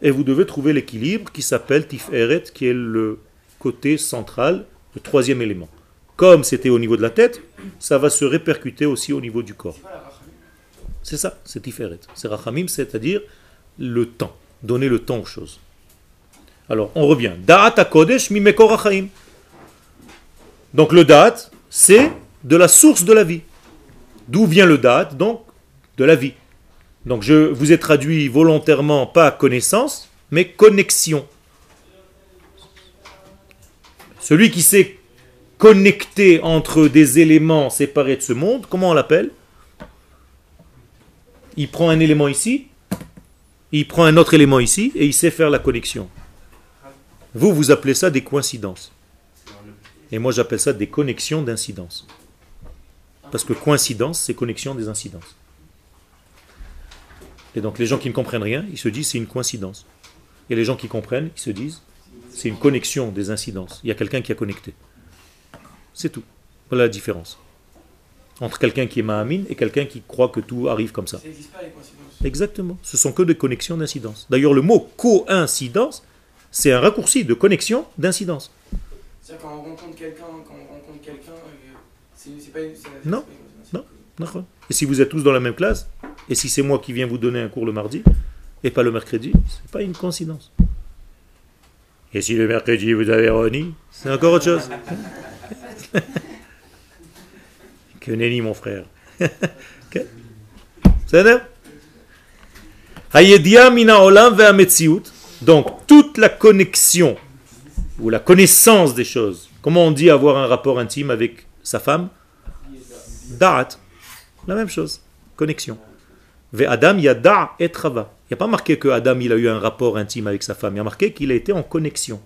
et vous devez trouver l'équilibre qui s'appelle Tiferet, qui est le côté central, le troisième élément. Comme c'était au niveau de la tête, ça va se répercuter aussi au niveau du corps. C'est pas la rachamim. C'est ça, c'est Tiferet. C'est Rachamim, c'est-à-dire le temps, donner le temps aux choses. Alors, on revient. Da'at hachaim. Donc le Da'at, c'est de la source de la vie. D'où vient le Da'at Donc, de la vie. Donc je vous ai traduit volontairement pas connaissance, mais connexion. Celui qui s'est connecté entre des éléments séparés de ce monde, comment on l'appelle? Il prend un élément ici, il prend un autre élément ici, et il sait faire la connexion. Vous, vous appelez ça des coïncidences. Et moi, j'appelle ça des connexions d'incidence. Parce que coïncidence, c'est connexion des incidences. Et donc, les gens qui ne comprennent rien, ils se disent c'est une coïncidence. Et les gens qui comprennent, ils se disent c'est une connexion des incidences. Il y a quelqu'un qui a connecté. C'est tout. Voilà la différence. Entre quelqu'un qui est Mahamine et quelqu'un qui croit que tout arrive comme ça. Ça n'existe pas les coïncidences. Exactement. Ce sont que des connexions d'incidence. D'ailleurs, le mot coïncidence, c'est un raccourci de connexion d'incidence. C'est-à-dire quand on rencontre quelqu'un, quand on rencontre quelqu'un, euh, c'est pas une. Non, pas une non. Et si vous êtes tous dans la même classe, et si c'est moi qui viens vous donner un cours le mardi, et pas le mercredi, c'est pas une coïncidence. Et si le mercredi vous avez Ronnie, c'est encore autre chose. mon frère. Donc toute la connexion ou la connaissance des choses. Comment on dit avoir un rapport intime avec sa femme? Da'at. La même chose. Connexion. Adam yada et trava. Il n'y a pas marqué que Adam a eu un rapport intime avec sa femme. Il a marqué qu'il a été en connexion.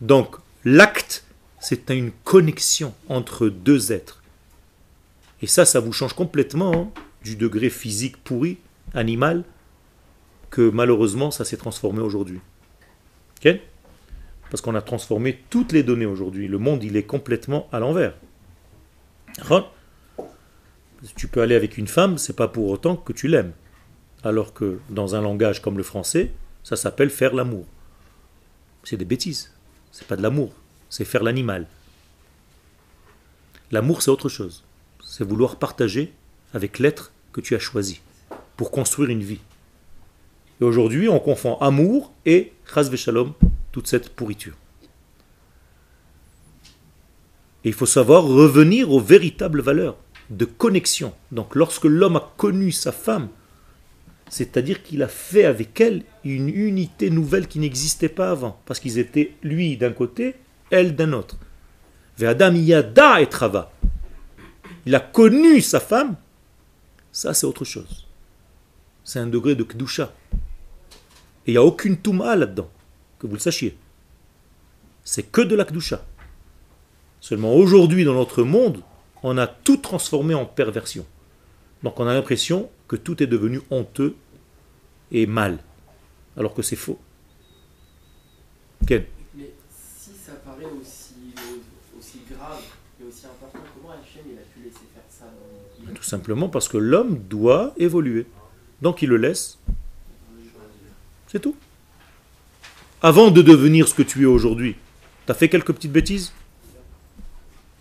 Donc l'acte, c'est une connexion entre deux êtres. Et ça, ça vous change complètement hein, du degré physique pourri, animal, que malheureusement ça s'est transformé aujourd'hui. Parce qu'on a transformé toutes les données aujourd'hui. Le monde, il est complètement à l'envers. D'accord tu peux aller avec une femme, c'est pas pour autant que tu l'aimes. Alors que dans un langage comme le français, ça s'appelle faire l'amour. C'est des bêtises. C'est pas de l'amour, c'est faire l'animal. L'amour, c'est autre chose. C'est vouloir partager avec l'être que tu as choisi pour construire une vie. Et aujourd'hui, on confond amour et chas shalom, toute cette pourriture. Et il faut savoir revenir aux véritables valeurs de connexion. Donc lorsque l'homme a connu sa femme, c'est-à-dire qu'il a fait avec elle une unité nouvelle qui n'existait pas avant, parce qu'ils étaient lui d'un côté, elle d'un autre. Adam yada et trava. Il a connu sa femme, ça c'est autre chose. C'est un degré de kdusha. Et il n'y a aucune touma là-dedans, que vous le sachiez. C'est que de la kdusha. Seulement aujourd'hui dans notre monde, on a tout transformé en perversion. Donc on a l'impression que tout est devenu honteux et mal, alors que c'est faux. Ken Mais si ça paraît aussi, euh, aussi grave et aussi important, comment Hachem il a pu laisser faire ça dans le- Tout simplement parce que l'homme doit évoluer. Donc il le laisse. C'est tout. Avant de devenir ce que tu es aujourd'hui, tu as fait quelques petites bêtises?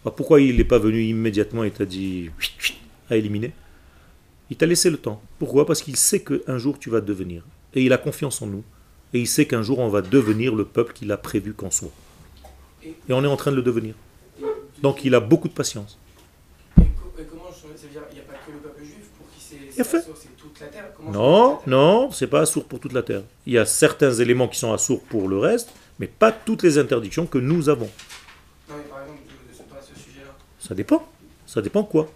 Ah, Pourquoi il n'est pas venu immédiatement et t'a dit à éliminer? Il t'a laissé le temps. Pourquoi? Parce qu'il sait qu'un jour tu vas devenir. Et il a confiance en nous. Et il sait qu'un jour on va devenir le peuple qu'il a prévu qu'on soit. Et, on est en train de le devenir. Donc il a beaucoup de patience. Non, non, c'est pas assourd pour toute la terre. Il y a certains éléments qui sont assourds pour le reste, mais pas toutes les interdictions que nous avons. Non mais par exemple de, de ce, pas ce sujet-là. Ça dépend. Ça dépend quoi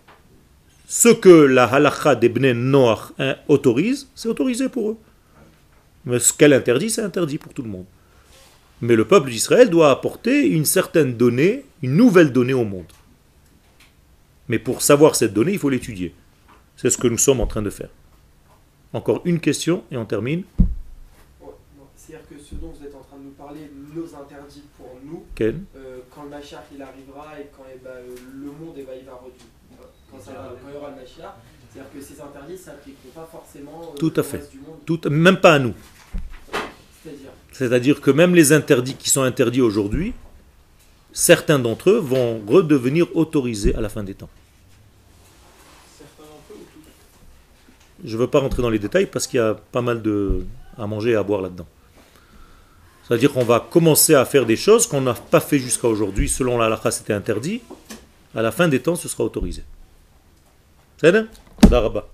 Ce que la halakha des Bnei Noach hein, autorise, c'est autorisé pour eux. Mais ce qu'elle interdit, c'est interdit pour tout le monde. Mais le peuple d'Israël doit apporter une certaine donnée, une nouvelle donnée au monde. Mais pour savoir cette donnée, il faut l'étudier. C'est ce que nous sommes en train de faire. Encore une question et on termine. C'est-à-dire que ce dont vous êtes en train de nous parler, nos interdits pour nous, euh, quand le Machar il arrivera et quand eh ben, euh, le monde eh ben, il va revenir. Quand, ça, quand il y aura le Machar, c'est-à-dire que ces interdits s'appliqueront pas forcément euh, Tout à au fait. reste du monde. Tout, même pas à nous. C'est-à-dire que même les interdits qui sont interdits aujourd'hui, certains d'entre eux vont redevenir autorisés à la fin des temps. Certains d'entre eux ou tous Je ne veux pas rentrer dans les détails parce qu'il y a pas mal de, à manger et à boire là-dedans. C'est-à-dire qu'on va commencer à faire des choses qu'on n'a pas fait jusqu'à aujourd'hui. Selon la halakha, c'était interdit. À la fin des temps, ce sera autorisé. C'est Rabba.